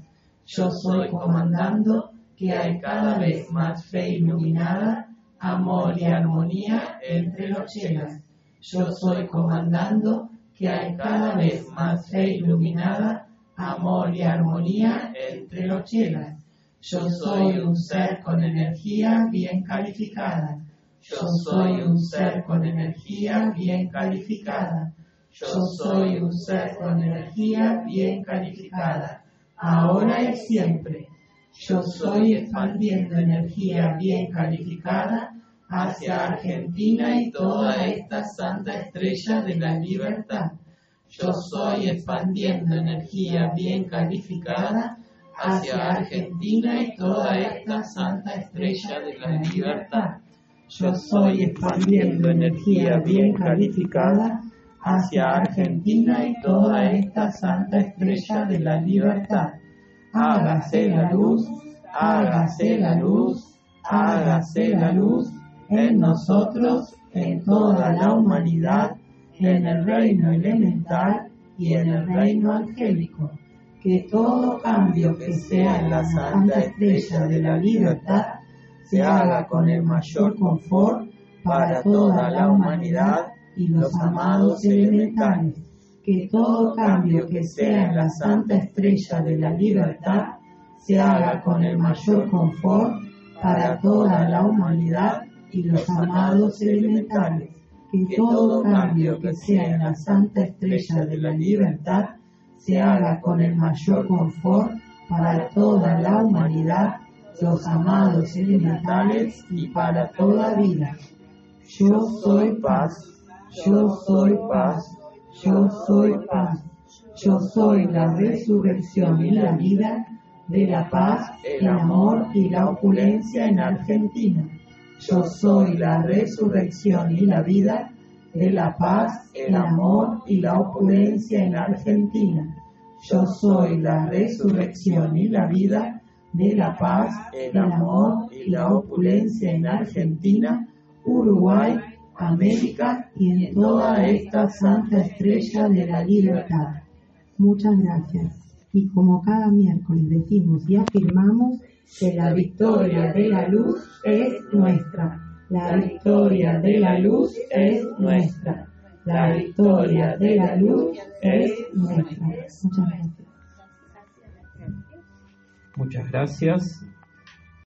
[SPEAKER 9] Yo soy comandando que hay cada vez más fe iluminada, amor y armonía entre los chelas. Yo soy comandando que hay cada vez más fe iluminada, amor y armonía entre los chelas. Yo soy un ser con energía bien calificada. Yo soy un ser con energía bien calificada. Yo soy un ser con energía bien calificada. Ahora y siempre. Yo soy expandiendo energía bien calificada hacia Argentina y toda esta santa estrella de la libertad. Yo soy expandiendo energía bien calificada hacia Argentina y toda esta santa estrella de la libertad. yo soy expandiendo energía bien calificada hacia Argentina y toda esta santa estrella de la libertad. Hágase la luz, hágase la luz, hágase la luz en nosotros, en toda la humanidad, en el reino elemental y en el reino angélico. Que todo cambio que sea en la santa estrella de la libertad se haga con el mayor confort para toda la humanidad y los amados elementales. Que todo cambio que sea en la santa estrella de la libertad se haga con el mayor confort para toda la humanidad y los amados elementales. Que todo cambio que sea en la santa estrella de la libertad se haga con el mayor confort para toda la humanidad, los amados elementales y para toda vida. Yo soy paz, yo soy paz, yo soy paz, yo soy la resurrección y la vida de la paz, el amor y la opulencia en Argentina. Yo soy la resurrección y la vida de la paz, el amor y la opulencia en Argentina. Yo soy la resurrección y la vida de la paz, el amor y la opulencia en Argentina, Uruguay, América y en toda esta santa estrella de la libertad.
[SPEAKER 1] Muchas gracias. Y como cada miércoles decimos y afirmamos que la victoria de la luz es nuestra. La victoria de la luz es nuestra. La victoria de la luz es nuestra. Muchas gracias.
[SPEAKER 2] Muchas gracias.